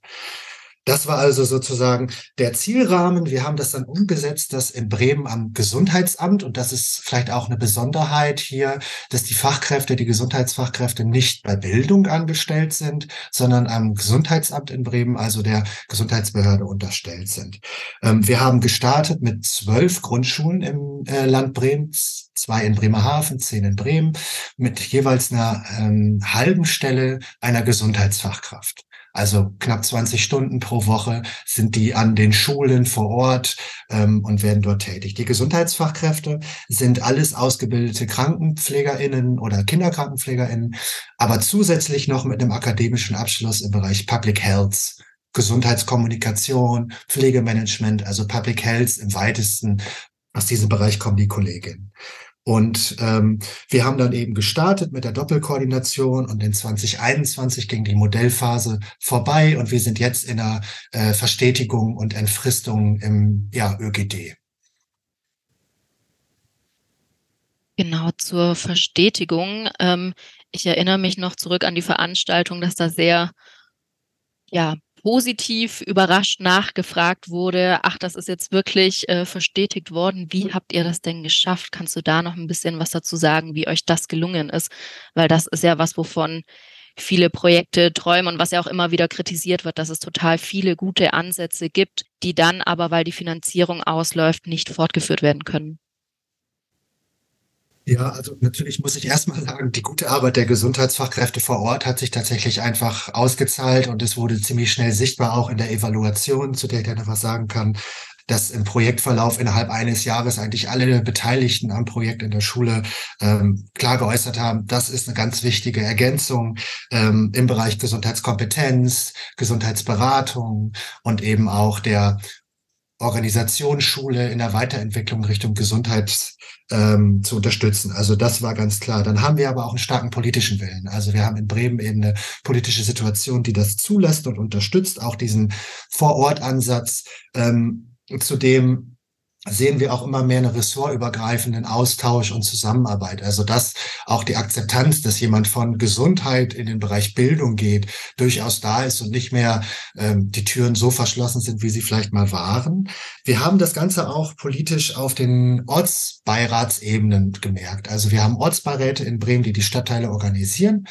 Das war also sozusagen der Zielrahmen. Wir haben das dann umgesetzt, dass in Bremen am Gesundheitsamt, und das ist vielleicht auch eine Besonderheit hier, dass die Fachkräfte, die Gesundheitsfachkräfte nicht bei Bildung angestellt sind, sondern am Gesundheitsamt in Bremen, also der Gesundheitsbehörde unterstellt sind. Ähm, wir haben gestartet mit zwölf Grundschulen im äh, Land Bremen, zwei in Bremerhaven, zehn in Bremen, mit jeweils einer ähm, halben Stelle einer Gesundheitsfachkraft. Also knapp 20 Stunden pro Woche sind die an den Schulen vor Ort ähm, und werden dort tätig. Die Gesundheitsfachkräfte sind alles ausgebildete Krankenpflegerinnen oder Kinderkrankenpflegerinnen, aber zusätzlich noch mit einem akademischen Abschluss im Bereich Public Health. Gesundheitskommunikation, Pflegemanagement, also Public Health im weitesten. Aus diesem Bereich kommen die Kolleginnen. Und ähm, wir haben dann eben gestartet mit der Doppelkoordination und in 2021 ging die Modellphase vorbei und wir sind jetzt in der äh, Verstetigung und Entfristung im ja, ÖGD. Genau, zur Verstetigung. Ähm, ich erinnere mich noch zurück an die Veranstaltung, dass da sehr ja, positiv überrascht nachgefragt wurde, ach, das ist jetzt wirklich äh, verstetigt worden. Wie habt ihr das denn geschafft? Kannst du da noch ein bisschen was dazu sagen, wie euch das gelungen ist? Weil das ist ja was, wovon viele Projekte träumen und was ja auch immer wieder kritisiert wird, dass es total viele gute Ansätze gibt, die dann aber, weil die Finanzierung ausläuft, nicht fortgeführt werden können. Ja, also natürlich muss ich erstmal sagen, die gute Arbeit der Gesundheitsfachkräfte vor Ort hat sich tatsächlich einfach ausgezahlt und es wurde ziemlich schnell sichtbar, auch in der Evaluation, zu der ich dann noch was sagen kann, dass im Projektverlauf innerhalb eines Jahres eigentlich alle Beteiligten am Projekt in der Schule ähm, klar geäußert haben, das ist eine ganz wichtige Ergänzung ähm, im Bereich Gesundheitskompetenz, Gesundheitsberatung und eben auch der Organisationsschule in der Weiterentwicklung Richtung Gesundheit ähm, zu unterstützen. Also das war ganz klar. Dann haben wir aber auch einen starken politischen Willen. Also wir haben in Bremen eben eine politische Situation, die das zulässt und unterstützt, auch diesen Vorortansatz, ähm, zu dem sehen wir auch immer mehr einen ressortübergreifenden Austausch und Zusammenarbeit. Also dass auch die Akzeptanz, dass jemand von Gesundheit in den Bereich Bildung geht, durchaus da ist und nicht mehr ähm, die Türen so verschlossen sind, wie sie vielleicht mal waren. Wir haben das Ganze auch politisch auf den Ortsbeiratsebenen gemerkt. Also wir haben Ortsbeiräte in Bremen, die die Stadtteile organisieren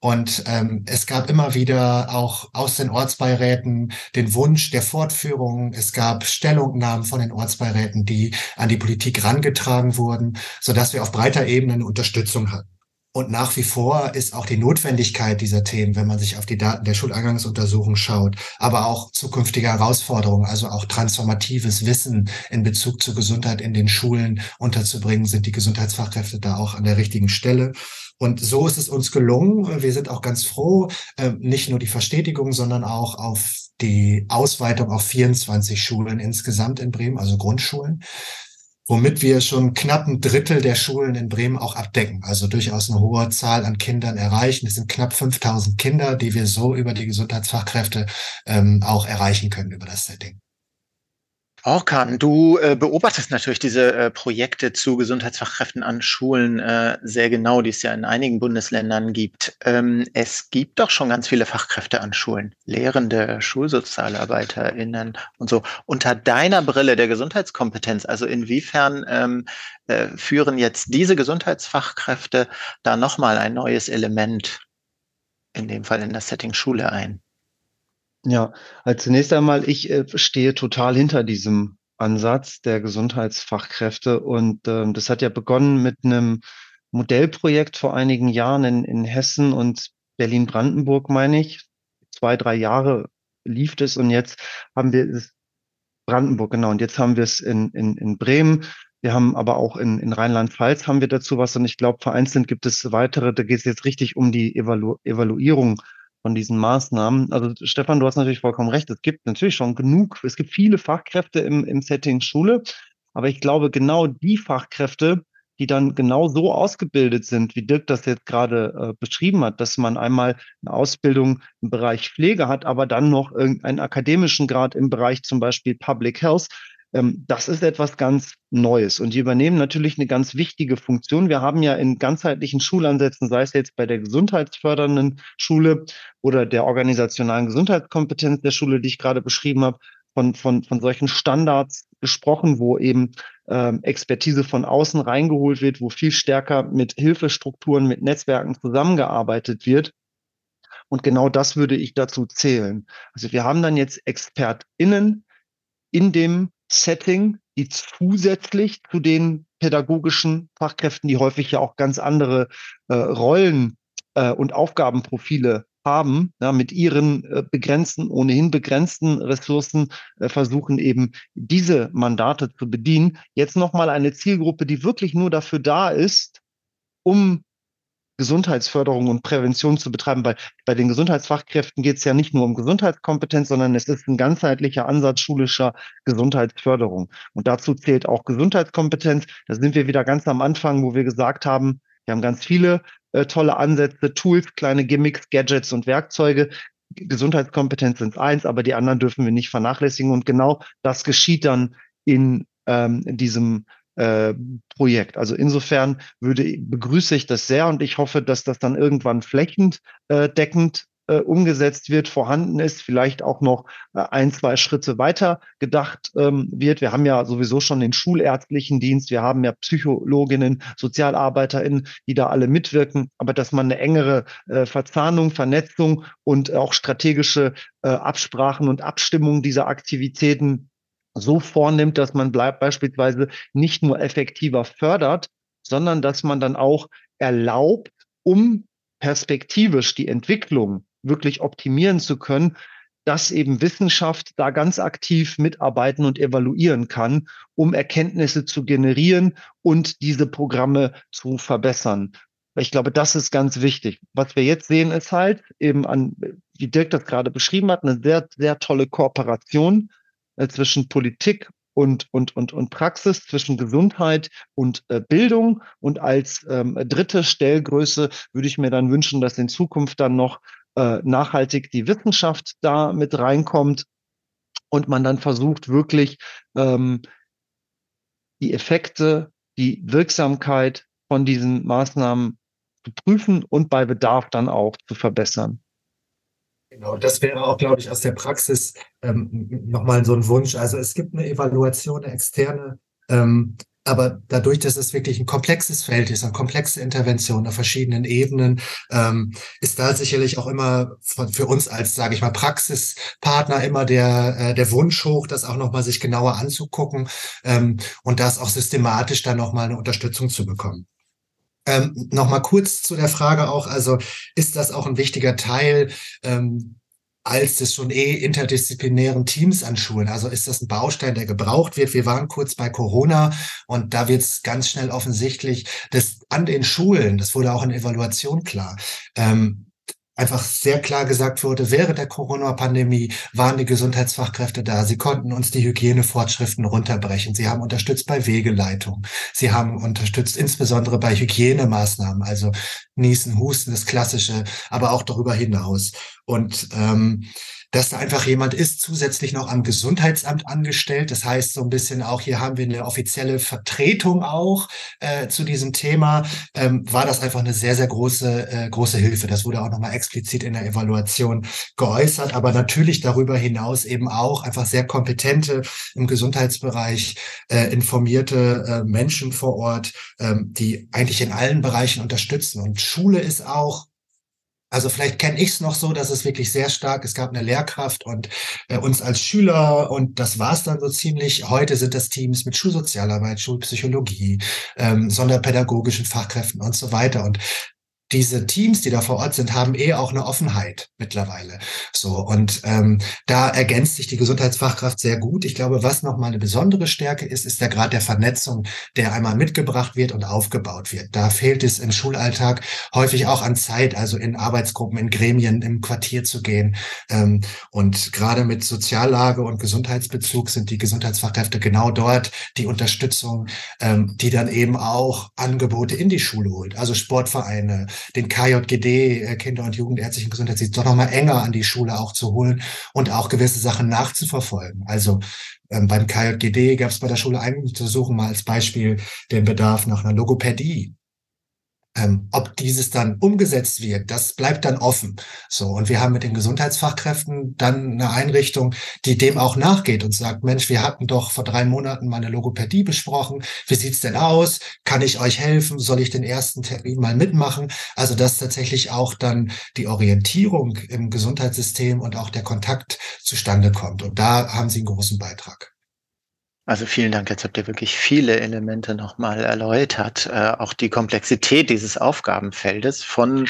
und ähm, es gab immer wieder auch aus den Ortsbeiräten den Wunsch der Fortführung. Es gab Stellungnahmen von den Ortsbeiräten, die an die Politik rangetragen wurden, so dass wir auf breiter Ebene eine Unterstützung hatten. Und nach wie vor ist auch die Notwendigkeit dieser Themen, wenn man sich auf die Daten der Schuleingangsuntersuchung schaut, aber auch zukünftige Herausforderungen, also auch transformatives Wissen in Bezug zur Gesundheit in den Schulen unterzubringen, sind die Gesundheitsfachkräfte da auch an der richtigen Stelle. Und so ist es uns gelungen. Wir sind auch ganz froh, ähm, nicht nur die Verstetigung, sondern auch auf die Ausweitung auf 24 Schulen insgesamt in Bremen, also Grundschulen, womit wir schon knapp ein Drittel der Schulen in Bremen auch abdecken. Also durchaus eine hohe Zahl an Kindern erreichen. Es sind knapp 5000 Kinder, die wir so über die Gesundheitsfachkräfte ähm, auch erreichen können über das Setting. Orkan, du äh, beobachtest natürlich diese äh, Projekte zu Gesundheitsfachkräften an Schulen äh, sehr genau, die es ja in einigen Bundesländern gibt. Ähm, es gibt doch schon ganz viele Fachkräfte an Schulen, Lehrende, SchulsozialarbeiterInnen und so. Unter deiner Brille der Gesundheitskompetenz, also inwiefern ähm, äh, führen jetzt diese Gesundheitsfachkräfte da nochmal ein neues Element, in dem Fall in das Setting Schule ein? Ja, also zunächst einmal, ich äh, stehe total hinter diesem Ansatz der Gesundheitsfachkräfte und ähm, das hat ja begonnen mit einem Modellprojekt vor einigen Jahren in, in Hessen und Berlin-Brandenburg, meine ich. Zwei, drei Jahre lief es und jetzt haben wir es Brandenburg, genau, und jetzt haben wir es in, in, in Bremen. Wir haben aber auch in, in Rheinland-Pfalz haben wir dazu was und ich glaube, vereinzelt gibt es weitere, da geht es jetzt richtig um die Evalu Evaluierung von diesen Maßnahmen. Also Stefan, du hast natürlich vollkommen recht. Es gibt natürlich schon genug, es gibt viele Fachkräfte im, im Setting Schule, aber ich glaube, genau die Fachkräfte, die dann genau so ausgebildet sind, wie Dirk das jetzt gerade äh, beschrieben hat, dass man einmal eine Ausbildung im Bereich Pflege hat, aber dann noch irgendeinen akademischen Grad im Bereich zum Beispiel Public Health, das ist etwas ganz Neues und die übernehmen natürlich eine ganz wichtige Funktion. Wir haben ja in ganzheitlichen Schulansätzen, sei es jetzt bei der gesundheitsfördernden Schule oder der organisationalen Gesundheitskompetenz der Schule, die ich gerade beschrieben habe, von, von, von solchen Standards gesprochen, wo eben ähm, Expertise von außen reingeholt wird, wo viel stärker mit Hilfestrukturen, mit Netzwerken zusammengearbeitet wird. Und genau das würde ich dazu zählen. Also wir haben dann jetzt ExpertInnen in dem Setting, die zusätzlich zu den pädagogischen Fachkräften, die häufig ja auch ganz andere äh, Rollen äh, und Aufgabenprofile haben, ja, mit ihren äh, begrenzten, ohnehin begrenzten Ressourcen äh, versuchen eben diese Mandate zu bedienen. Jetzt nochmal eine Zielgruppe, die wirklich nur dafür da ist, um Gesundheitsförderung und Prävention zu betreiben. Bei, bei den Gesundheitsfachkräften geht es ja nicht nur um Gesundheitskompetenz, sondern es ist ein ganzheitlicher Ansatz schulischer Gesundheitsförderung. Und dazu zählt auch Gesundheitskompetenz. Da sind wir wieder ganz am Anfang, wo wir gesagt haben, wir haben ganz viele äh, tolle Ansätze, Tools, kleine Gimmicks, Gadgets und Werkzeuge. Gesundheitskompetenz sind eins, aber die anderen dürfen wir nicht vernachlässigen. Und genau das geschieht dann in ähm, diesem äh, Projekt. Also insofern würde, begrüße ich das sehr und ich hoffe, dass das dann irgendwann flächendeckend äh, umgesetzt wird, vorhanden ist, vielleicht auch noch äh, ein, zwei Schritte weiter gedacht ähm, wird. Wir haben ja sowieso schon den schulärztlichen Dienst, wir haben ja Psychologinnen, SozialarbeiterInnen, die da alle mitwirken, aber dass man eine engere äh, Verzahnung, Vernetzung und auch strategische äh, Absprachen und Abstimmung dieser Aktivitäten so vornimmt, dass man bleibt beispielsweise nicht nur effektiver fördert, sondern dass man dann auch erlaubt, um perspektivisch die Entwicklung wirklich optimieren zu können, dass eben Wissenschaft da ganz aktiv mitarbeiten und evaluieren kann, um Erkenntnisse zu generieren und diese Programme zu verbessern. Ich glaube, das ist ganz wichtig. Was wir jetzt sehen, ist halt eben an, wie Dirk das gerade beschrieben hat, eine sehr, sehr tolle Kooperation äh, zwischen Politik und, und, und, und Praxis, zwischen Gesundheit und äh, Bildung. Und als ähm, dritte Stellgröße würde ich mir dann wünschen, dass in Zukunft dann noch äh, nachhaltig die Wissenschaft da mit reinkommt und man dann versucht wirklich ähm, die Effekte, die Wirksamkeit von diesen Maßnahmen zu prüfen und bei Bedarf dann auch zu verbessern. Genau, das wäre auch, glaube ich, aus der Praxis ähm, nochmal so ein Wunsch. Also es gibt eine Evaluation, eine externe, ähm, aber dadurch, dass es wirklich ein komplexes Feld ist, eine komplexe Intervention auf verschiedenen Ebenen, ähm, ist da sicherlich auch immer von, für uns als, sage ich mal, Praxispartner immer der, äh, der Wunsch hoch, das auch nochmal sich genauer anzugucken ähm, und das auch systematisch dann nochmal eine Unterstützung zu bekommen. Ähm, Nochmal kurz zu der Frage auch, also ist das auch ein wichtiger Teil ähm, als des schon eh interdisziplinären Teams an Schulen? Also ist das ein Baustein, der gebraucht wird? Wir waren kurz bei Corona und da wird es ganz schnell offensichtlich, dass an den Schulen, das wurde auch in Evaluation klar, ähm, einfach sehr klar gesagt wurde, während der Corona-Pandemie waren die Gesundheitsfachkräfte da. Sie konnten uns die Hygienefortschriften runterbrechen. Sie haben unterstützt bei Wegeleitung. Sie haben unterstützt insbesondere bei Hygienemaßnahmen, also Niesen, Husten, das Klassische, aber auch darüber hinaus. Und ähm, dass da einfach jemand ist, zusätzlich noch am Gesundheitsamt angestellt. Das heißt, so ein bisschen auch hier haben wir eine offizielle Vertretung auch äh, zu diesem Thema. Ähm, war das einfach eine sehr, sehr große, äh, große Hilfe. Das wurde auch nochmal explizit in der Evaluation geäußert. Aber natürlich darüber hinaus eben auch einfach sehr kompetente im Gesundheitsbereich äh, informierte äh, Menschen vor Ort, ähm, die eigentlich in allen Bereichen unterstützen. Und Schule ist auch also vielleicht kenne ich es noch so, dass es wirklich sehr stark, es gab eine Lehrkraft und äh, uns als Schüler und das war es dann so ziemlich. Heute sind das Teams mit Schulsozialarbeit, Schulpsychologie, ähm, sonderpädagogischen Fachkräften und so weiter. Und diese Teams, die da vor Ort sind, haben eh auch eine Offenheit mittlerweile. So und ähm, da ergänzt sich die Gesundheitsfachkraft sehr gut. Ich glaube, was nochmal eine besondere Stärke ist, ist der Grad der Vernetzung, der einmal mitgebracht wird und aufgebaut wird. Da fehlt es im Schulalltag häufig auch an Zeit, also in Arbeitsgruppen, in Gremien, im Quartier zu gehen. Ähm, und gerade mit Soziallage und Gesundheitsbezug sind die Gesundheitsfachkräfte genau dort die Unterstützung, ähm, die dann eben auch Angebote in die Schule holt. Also Sportvereine, den KJGD, äh, Kinder- und Jugendärztlichen Gesundheitsdienst, doch nochmal enger an die Schule auch zu holen und auch gewisse Sachen nachzuverfolgen. Also Ähm, beim KJGD gab es bei der Schule Untersuchung mal als Beispiel den Bedarf nach einer Logopädie. Ähm, ob dieses dann umgesetzt wird, das bleibt dann offen. So und wir haben mit den Gesundheitsfachkräften dann eine Einrichtung, die dem auch nachgeht und sagt: Mensch, wir hatten doch vor drei Monaten mal eine Logopädie besprochen. Wie sieht's denn aus? Kann ich euch helfen? Soll ich den ersten Termin mal mitmachen? Also dass tatsächlich auch dann die Orientierung im Gesundheitssystem und auch der Kontakt zustande kommt. Und da haben Sie einen großen Beitrag. Also vielen Dank. Jetzt habt ihr wirklich viele Elemente nochmal erläutert. Äh, auch die Komplexität dieses Aufgabenfeldes von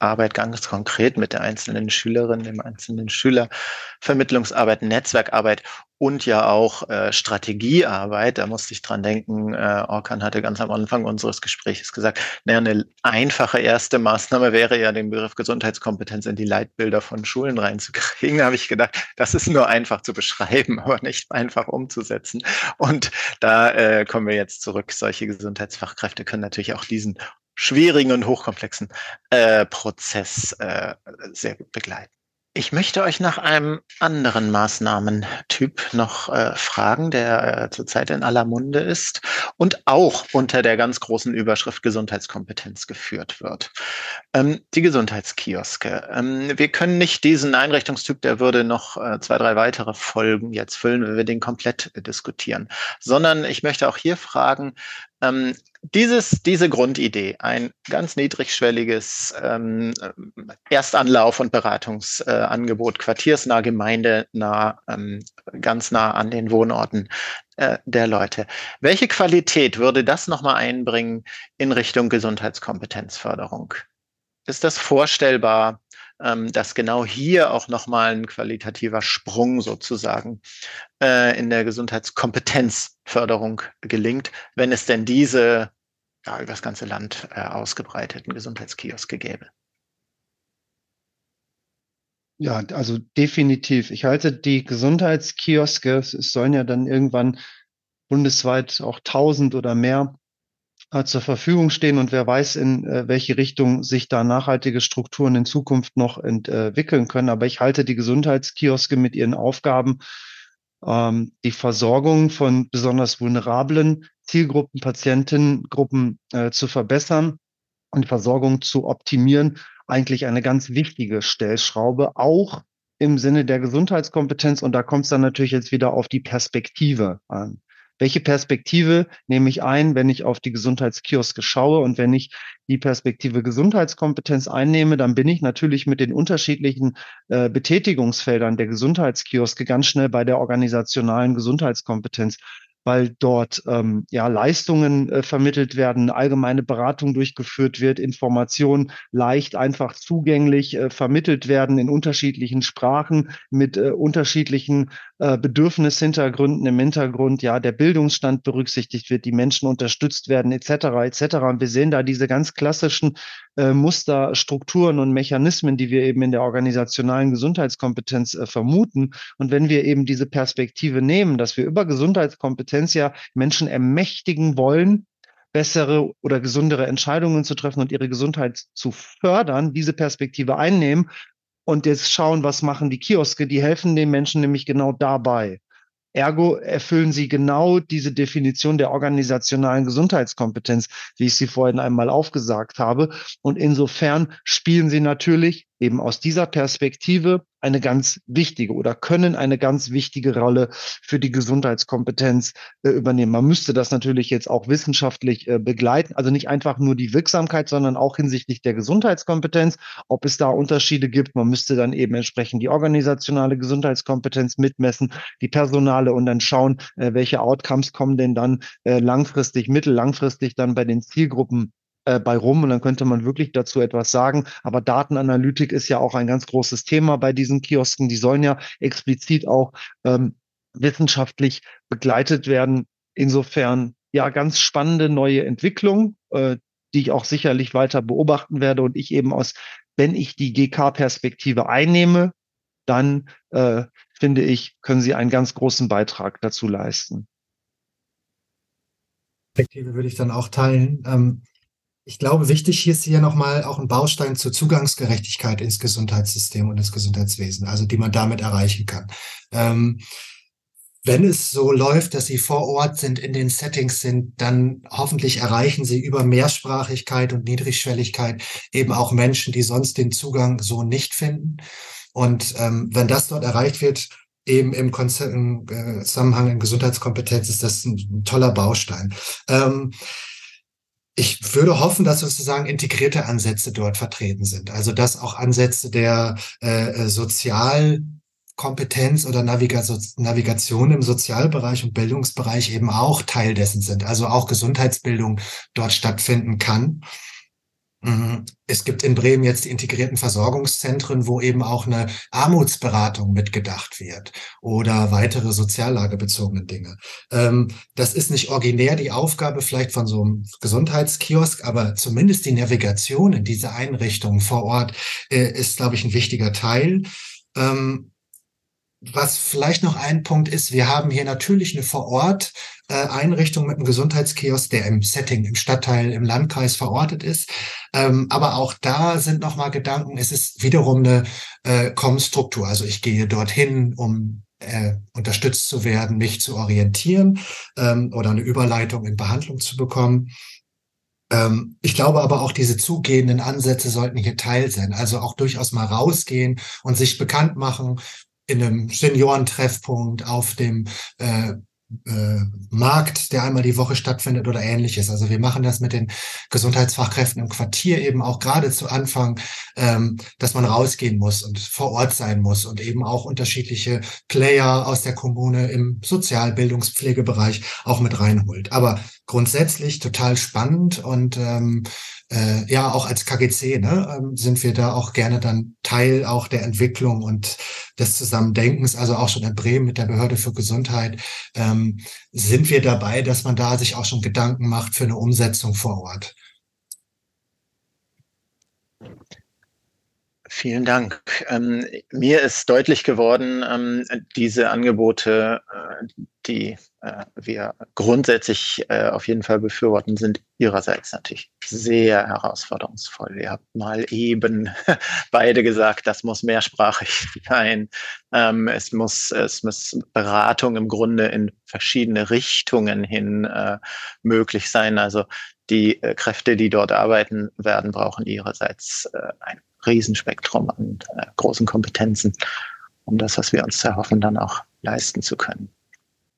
Arbeit ganz konkret mit der einzelnen Schülerin, dem einzelnen Schüler, Vermittlungsarbeit, Netzwerkarbeit und ja auch äh, Strategiearbeit. Da musste ich dran denken, äh, Orkan hatte ganz am Anfang unseres Gesprächs gesagt, naja, eine einfache erste Maßnahme wäre ja, den Begriff Gesundheitskompetenz in die Leitbilder von Schulen reinzukriegen. Da habe ich gedacht, das ist nur einfach zu beschreiben, aber nicht einfach umzusetzen. Und da äh, kommen wir jetzt zurück. Solche Gesundheitsfachkräfte können natürlich auch diesen schwierigen und hochkomplexen äh, Prozess äh, sehr gut begleiten. Ich möchte euch nach einem anderen Maßnahmentyp noch äh, fragen, der äh, zurzeit in aller Munde ist und auch unter der ganz großen Überschrift Gesundheitskompetenz geführt wird. Ähm, die Gesundheitskioske. Ähm, wir können nicht diesen Einrichtungstyp, der würde noch äh, zwei, drei weitere Folgen jetzt füllen, wenn wir den komplett diskutieren, sondern ich möchte auch hier fragen, ähm, dieses, diese Grundidee, ein ganz niedrigschwelliges ähm, Erstanlauf- und Beratungsangebot, äh, quartiersnah, gemeindenah, ähm, ganz nah an den Wohnorten äh, der Leute. Welche Qualität würde das nochmal einbringen in Richtung Gesundheitskompetenzförderung? Ist das vorstellbar? Ähm, dass genau hier auch nochmal ein qualitativer Sprung sozusagen äh, in der Gesundheitskompetenzförderung gelingt, wenn es denn diese ja, über das ganze Land äh, ausgebreiteten Gesundheitskioske gäbe. Ja, also definitiv. Ich halte die Gesundheitskioske, es sollen ja dann irgendwann bundesweit auch tausend oder mehr äh, zur Verfügung stehen und wer weiß, in äh, welche Richtung sich da nachhaltige Strukturen in Zukunft noch entwickeln können. Aber ich halte die Gesundheitskioske mit ihren Aufgaben, ähm, die Versorgung von besonders vulnerablen Zielgruppen, Patientengruppen äh, zu verbessern und die Versorgung zu optimieren, eigentlich eine ganz wichtige Stellschraube, auch im Sinne der Gesundheitskompetenz. Und da kommt es dann natürlich jetzt wieder auf die Perspektive an. Welche Perspektive nehme ich ein, wenn ich auf die Gesundheitskioske schaue? Und wenn ich die Perspektive Gesundheitskompetenz einnehme, dann bin ich natürlich mit den unterschiedlichen äh, Betätigungsfeldern der Gesundheitskioske ganz schnell bei der organisationalen Gesundheitskompetenz weil dort ähm, ja Leistungen äh, vermittelt werden, allgemeine Beratung durchgeführt wird, Informationen leicht einfach zugänglich äh, vermittelt werden in unterschiedlichen Sprachen mit äh, unterschiedlichen äh, Bedürfnishintergründen im Hintergrund, ja, der Bildungsstand berücksichtigt wird, die Menschen unterstützt werden, etc. etc. Und wir sehen da diese ganz klassischen äh, Muster, Strukturen und Mechanismen, die wir eben in der organisationalen Gesundheitskompetenz äh, vermuten. Und wenn wir eben diese Perspektive nehmen, dass wir über Gesundheitskompetenz ja Menschen ermächtigen wollen, bessere oder gesundere Entscheidungen zu treffen und ihre Gesundheit zu fördern, diese Perspektive einnehmen und jetzt schauen, was machen die Kioske, die helfen den Menschen nämlich genau dabei. Ergo erfüllen sie genau diese Definition der organisationalen Gesundheitskompetenz, wie ich sie vorhin einmal aufgesagt habe. Und insofern spielen sie natürlich eben aus dieser Perspektive eine ganz wichtige oder können eine ganz wichtige Rolle für die Gesundheitskompetenz äh, übernehmen. Man müsste das natürlich jetzt auch wissenschaftlich äh, begleiten, also nicht einfach nur die Wirksamkeit, sondern auch hinsichtlich der Gesundheitskompetenz, ob es da Unterschiede gibt. Man müsste dann eben entsprechend die organisationale Gesundheitskompetenz mitmessen, die personale und dann schauen, äh, welche Outcomes kommen denn dann äh, langfristig, mittellangfristig dann bei den Zielgruppen äh, bei rum und dann könnte man wirklich dazu etwas sagen. Aber Datenanalytik ist ja auch ein ganz großes Thema bei diesen Kiosken. Die sollen ja explizit auch ähm, wissenschaftlich begleitet werden. Insofern ja ganz spannende neue Entwicklung, äh, die ich auch sicherlich weiter beobachten werde und ich eben aus, wenn ich die GK-Perspektive einnehme, dann äh, finde ich, können sie einen ganz großen Beitrag dazu leisten. Perspektive würde ich dann auch teilen. Ähm, ich glaube, wichtig hier ist hier nochmal auch ein Baustein zur Zugangsgerechtigkeit ins Gesundheitssystem und ins Gesundheitswesen, also die man damit erreichen kann. Ähm, wenn es so läuft, dass Sie vor Ort sind, in den Settings sind, dann hoffentlich erreichen Sie über Mehrsprachigkeit und Niedrigschwelligkeit eben auch Menschen, die sonst den Zugang so nicht finden. Und ähm, wenn das dort erreicht wird, eben im, Konzer im äh, Zusammenhang in Gesundheitskompetenz, ist das ein, ein toller Baustein. Ähm, ich würde hoffen, dass sozusagen integrierte Ansätze dort vertreten sind. Also dass auch Ansätze der äh, Sozial Kompetenz oder Navigation im Sozialbereich und Bildungsbereich eben auch Teil dessen sind. Also auch Gesundheitsbildung dort stattfinden kann. Mhm. Es gibt in Bremen jetzt die integrierten Versorgungszentren, wo eben auch eine Armutsberatung mitgedacht wird oder weitere soziallagebezogene Dinge. Ähm, das ist nicht originär die Aufgabe vielleicht von so einem Gesundheitskiosk, aber zumindest die Navigation in diese Einrichtungen vor Ort äh, ist, glaube ich, ein wichtiger Teil. Ähm, was vielleicht noch ein Punkt ist, wir haben hier natürlich eine Vorort äh, Einrichtung mit einem Gesundheitskiosk, der im Setting, im Stadtteil, im Landkreis verortet ist. Ähm, aber auch da sind nochmal Gedanken, es ist wiederum eine äh, Kommstruktur. Also ich gehe dorthin, um äh, unterstützt zu werden, mich zu orientieren ähm, oder eine Überleitung in Behandlung zu bekommen. Ähm, ich glaube aber auch, diese zugehenden Ansätze sollten hier Teil sein. Also auch durchaus mal rausgehen und sich bekannt machen in einem Seniorentreffpunkt, auf dem äh, äh, Markt, der einmal die Woche stattfindet oder ähnliches. Also wir machen das mit den Gesundheitsfachkräften im Quartier eben auch gerade zu Anfang, ähm, dass man rausgehen muss und vor Ort sein muss und eben auch unterschiedliche Player aus der Kommune im Sozialbildungspflegebereich auch mit reinholt. Aber grundsätzlich total spannend und ähm, äh, ja, auch als KGC ne, ähm, sind wir da auch gerne dann Teil auch der Entwicklung und des Zusammendenkens, also auch schon in Bremen mit der Behörde für Gesundheit, ähm, sind wir dabei, dass man da sich auch schon Gedanken macht für eine Umsetzung vor Ort. Vielen Dank. Ähm, mir ist deutlich geworden, ähm, diese Angebote, äh, die äh, wir grundsätzlich äh, auf jeden Fall befürworten, sind ihrerseits natürlich sehr herausforderungsvoll. Ihr habt mal eben beide gesagt, das muss mehrsprachig sein. Ähm, es muss, es muss Beratung im Grunde in verschiedene Richtungen hin äh, möglich sein. Also die äh, Kräfte, die dort arbeiten werden, brauchen ihrerseits äh, ein Riesenspektrum an äh, großen Kompetenzen, um das, was wir uns erhoffen, dann auch leisten zu können.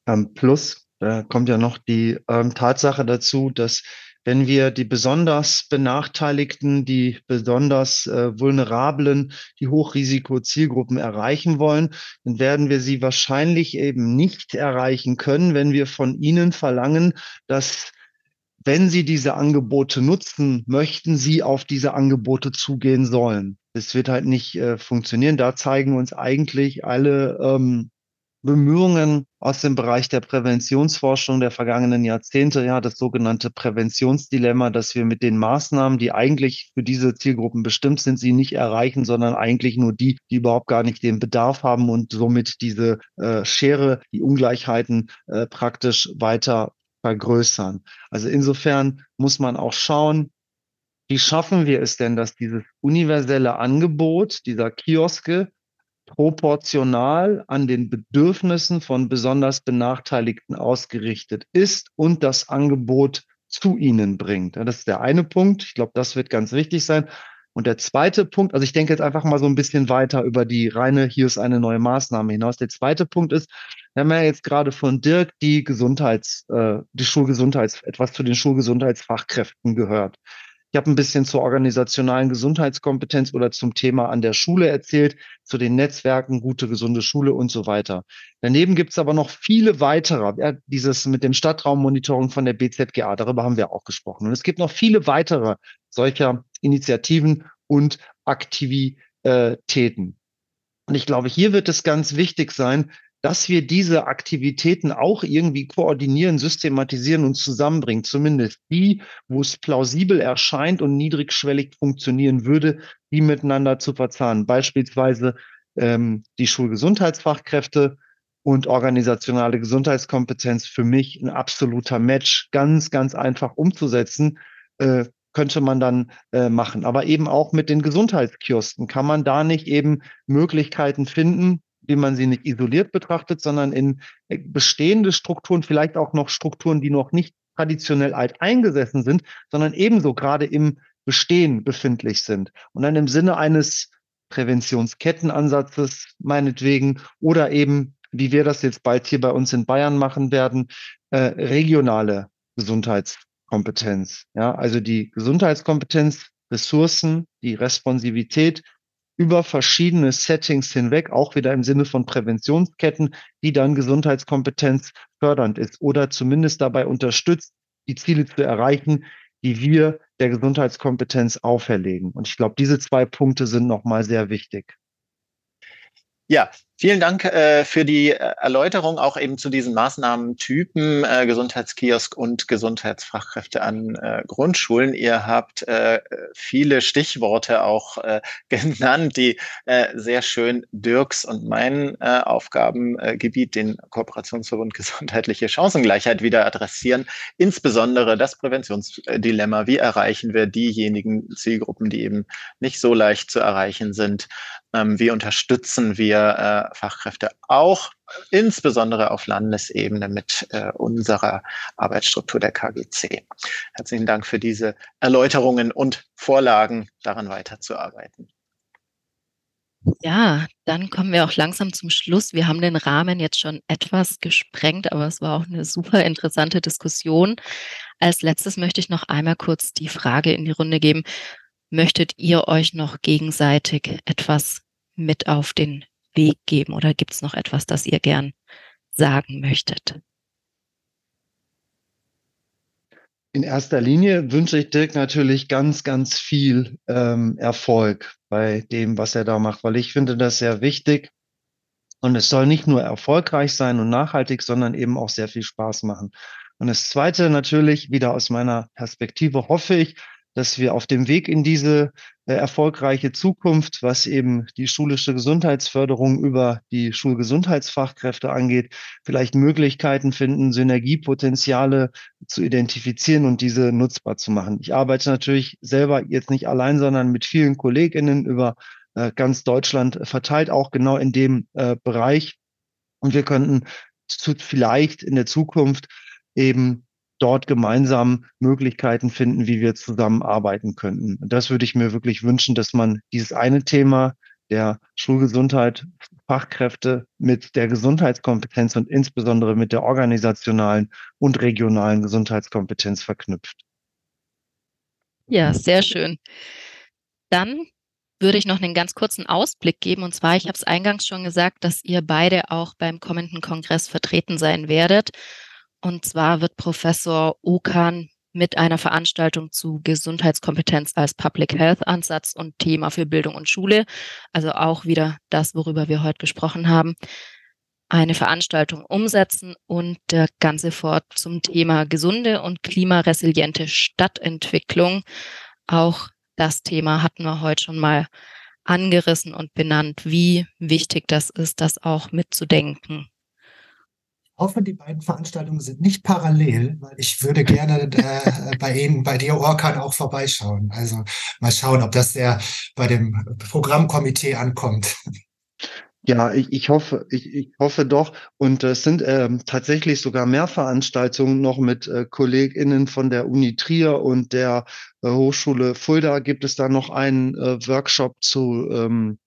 Ähm, plus, da kommt ja noch die ähm, Tatsache dazu, dass wenn wir die besonders Benachteiligten, die besonders äh, vulnerablen, die Hochrisiko-Zielgruppen erreichen wollen, dann werden wir sie wahrscheinlich eben nicht erreichen können, wenn wir von ihnen verlangen, dass wenn Sie diese Angebote nutzen, möchten Sie auf diese Angebote zugehen sollen. Das wird halt nicht äh, funktionieren. Da zeigen uns eigentlich alle ähm, Bemühungen aus dem Bereich der Präventionsforschung der vergangenen Jahrzehnte, ja, das sogenannte Präventionsdilemma, dass wir mit den Maßnahmen, die eigentlich für diese Zielgruppen bestimmt sind, sie nicht erreichen, sondern eigentlich nur die, die überhaupt gar nicht den Bedarf haben und somit diese äh, Schere, die Ungleichheiten äh, praktisch weiter vergrößern. Also insofern muss man auch schauen, wie schaffen wir es denn, dass dieses universelle Angebot dieser Kioske proportional an den Bedürfnissen von besonders Benachteiligten ausgerichtet ist und das Angebot zu ihnen bringt. Das ist der eine Punkt. Ich glaube, das wird ganz wichtig sein. Und der zweite Punkt, also ich denke jetzt einfach mal so ein bisschen weiter über die reine, hier ist eine neue Maßnahme hinaus. Der zweite Punkt ist, wir haben ja jetzt gerade von Dirk die Gesundheits, äh, die Schulgesundheits, etwas zu den Schulgesundheitsfachkräften gehört. Ich habe ein bisschen zur organisationalen Gesundheitskompetenz oder zum Thema an der Schule erzählt, zu den Netzwerken, gute, gesunde Schule und so weiter. Daneben gibt es aber noch viele weitere, ja, dieses mit dem Stadtraummonitoring von der BZGA, darüber haben wir auch gesprochen. Und es gibt noch viele weitere solcher Initiativen und Aktivitäten. Und ich glaube, hier wird es ganz wichtig sein, dass wir diese Aktivitäten auch irgendwie koordinieren, systematisieren und zusammenbringen. Zumindest die, wo es plausibel erscheint und niedrigschwellig funktionieren würde, die miteinander zu verzahnen. Beispielsweise ähm, die Schulgesundheitsfachkräfte und organisationale Gesundheitskompetenz für mich ein absoluter Match, ganz, ganz einfach umzusetzen. Äh, könnte man dann äh, machen. Aber eben auch mit den Gesundheitskiosken kann man da nicht eben Möglichkeiten finden, wie man sie nicht isoliert betrachtet, sondern in äh, bestehende Strukturen, vielleicht auch noch Strukturen, die noch nicht traditionell alt eingesessen sind, sondern ebenso gerade im Bestehen befindlich sind. Und dann im Sinne eines Präventionskettenansatzes meinetwegen oder eben, wie wir das jetzt bald hier bei uns in Bayern machen werden, äh, regionale Gesundheitskompetenz. Ja, also die Gesundheitskompetenz, Ressourcen, die Responsivität über verschiedene Settings hinweg, auch wieder im Sinne von Präventionsketten, die dann Gesundheitskompetenz fördernd ist oder zumindest dabei unterstützt, die Ziele zu erreichen, die wir der Gesundheitskompetenz auferlegen. Und ich glaube, diese zwei Punkte sind nochmal sehr wichtig. Ja, Vielen Dank äh, für die äh, Erläuterung auch eben zu diesen Maßnahmentypen äh, Gesundheitskiosk und Gesundheitsfachkräfte an äh, Grundschulen. Ihr habt äh, viele Stichworte auch äh, genannt, die äh, sehr schön Dirks und mein äh, Aufgabengebiet, den Kooperationsverbund Gesundheitliche Chancengleichheit, wieder adressieren. Insbesondere das Präventionsdilemma. Wie erreichen wir diejenigen Zielgruppen, die eben nicht so leicht zu erreichen sind? Ähm, wie unterstützen wir äh, Fachkräfte auch insbesondere auf Landesebene mit äh, unserer Arbeitsstruktur der KGC. Herzlichen Dank für diese Erläuterungen und Vorlagen, daran weiterzuarbeiten. Ja, dann kommen wir auch langsam zum Schluss. Wir haben den Rahmen jetzt schon etwas gesprengt, aber es war auch eine super interessante Diskussion. Als letztes möchte ich noch einmal kurz die Frage in die Runde geben. Möchtet ihr euch noch gegenseitig etwas mit auf den Weg geben oder gibt es noch etwas, das ihr gern sagen möchtet? In erster Linie wünsche ich Dirk natürlich ganz, ganz viel ähm, Erfolg bei dem, was er da macht, weil ich finde das sehr wichtig. Und es soll nicht nur erfolgreich sein und nachhaltig, sondern eben auch sehr viel Spaß machen. Und das Zweite natürlich, wieder aus meiner Perspektive, hoffe ich, dass wir auf dem Weg in diese äh, erfolgreiche Zukunft, was eben die schulische Gesundheitsförderung über die Schulgesundheitsfachkräfte angeht, vielleicht Möglichkeiten finden, Synergiepotenziale zu identifizieren und diese nutzbar zu machen. Ich arbeite natürlich selber jetzt nicht allein, sondern mit vielen Kolleginnen über äh, ganz Deutschland verteilt, auch genau in dem äh, Bereich. Und wir könnten vielleicht in der Zukunft eben dort gemeinsam Möglichkeiten finden, wie wir zusammenarbeiten könnten. Und das würde ich mir wirklich wünschen, dass man dieses eine Thema der Schulgesundheit, Fachkräfte mit der Gesundheitskompetenz und insbesondere mit der organisationalen und regionalen Gesundheitskompetenz verknüpft. Ja, sehr schön. Dann würde ich noch einen ganz kurzen Ausblick geben. Und zwar, ich habe es eingangs schon gesagt, dass ihr beide auch beim kommenden Kongress vertreten sein werdet. Und zwar wird Professor Okan mit einer Veranstaltung zu Gesundheitskompetenz als Public Health Ansatz und Thema für Bildung und Schule, also auch wieder das, worüber wir heute gesprochen haben, eine Veranstaltung umsetzen und der ganze fort zum Thema gesunde und klimaresiliente Stadtentwicklung. Auch das Thema hatten wir heute schon mal angerissen und benannt, wie wichtig das ist, das auch mitzudenken hoffe, die beiden Veranstaltungen sind nicht parallel, weil ich würde gerne äh, bei Ihnen, bei dir Orkan auch vorbeischauen. Also mal schauen, ob das der bei dem Programmkomitee ankommt. Ja, ich, ich hoffe, ich, ich hoffe doch. Und es sind ähm, tatsächlich sogar mehr Veranstaltungen noch mit äh, KollegInnen von der Uni Trier und der äh, Hochschule Fulda. Gibt es da noch einen äh, Workshop zu ähm,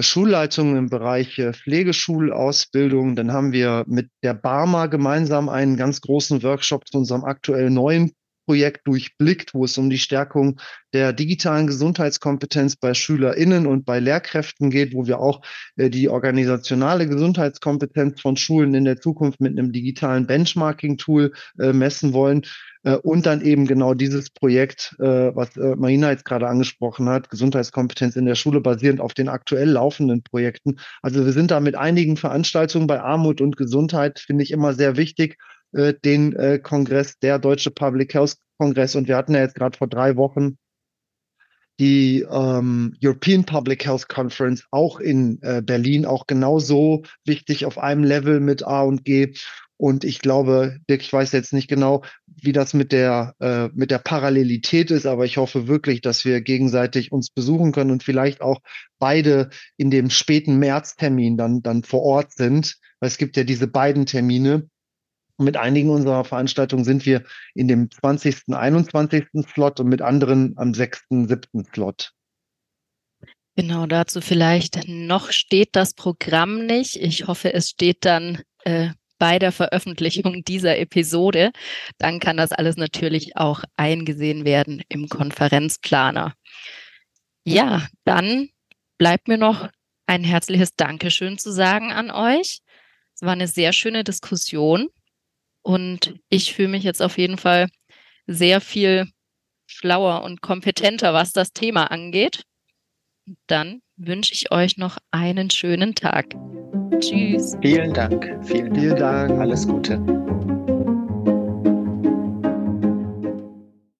Schulleitungen im Bereich äh, Pflegeschulausbildung. Dann haben wir mit der Barmer gemeinsam einen ganz großen Workshop zu unserem aktuell neuen Projekt durchblickt, wo es um die Stärkung der digitalen Gesundheitskompetenz bei SchülerInnen und bei Lehrkräften geht, wo wir auch äh, die organisationale Gesundheitskompetenz von Schulen in der Zukunft mit einem digitalen Benchmarking-Tool äh, messen wollen. Äh, und dann eben genau dieses Projekt, äh, was äh, Marina jetzt gerade angesprochen hat, Gesundheitskompetenz in der Schule basierend auf den aktuell laufenden Projekten. Also wir sind da mit einigen Veranstaltungen bei Armut und Gesundheit, finde ich immer sehr wichtig, den Kongress, der Deutsche Public Health Kongress. Und wir hatten ja jetzt gerade vor drei Wochen die ähm, European Public Health Conference auch in äh, Berlin, auch genauso wichtig auf einem Level mit A und G. Und ich glaube, Dirk, ich weiß jetzt nicht genau, wie das mit der, äh, mit der Parallelität ist, aber ich hoffe wirklich, dass wir gegenseitig uns besuchen können und vielleicht auch beide in dem späten Märztermin dann, dann vor Ort sind. Weil es gibt ja diese beiden Termine. Und mit einigen unserer Veranstaltungen sind wir in dem 20., 21. Slot und mit anderen am 6., 7. Slot. Genau, dazu vielleicht noch steht das Programm nicht. Ich hoffe, es steht dann äh, bei der Veröffentlichung dieser Episode. Dann kann das alles natürlich auch eingesehen werden im Konferenzplaner. Ja, dann bleibt mir noch ein herzliches Dankeschön zu sagen an euch. Es war eine sehr schöne Diskussion und ich fühle mich jetzt auf jeden Fall sehr viel schlauer und kompetenter, was das Thema angeht. Dann wünsche ich euch noch einen schönen Tag. Tschüss. Vielen Dank. Vielen, Vielen Dank. Alles Gute.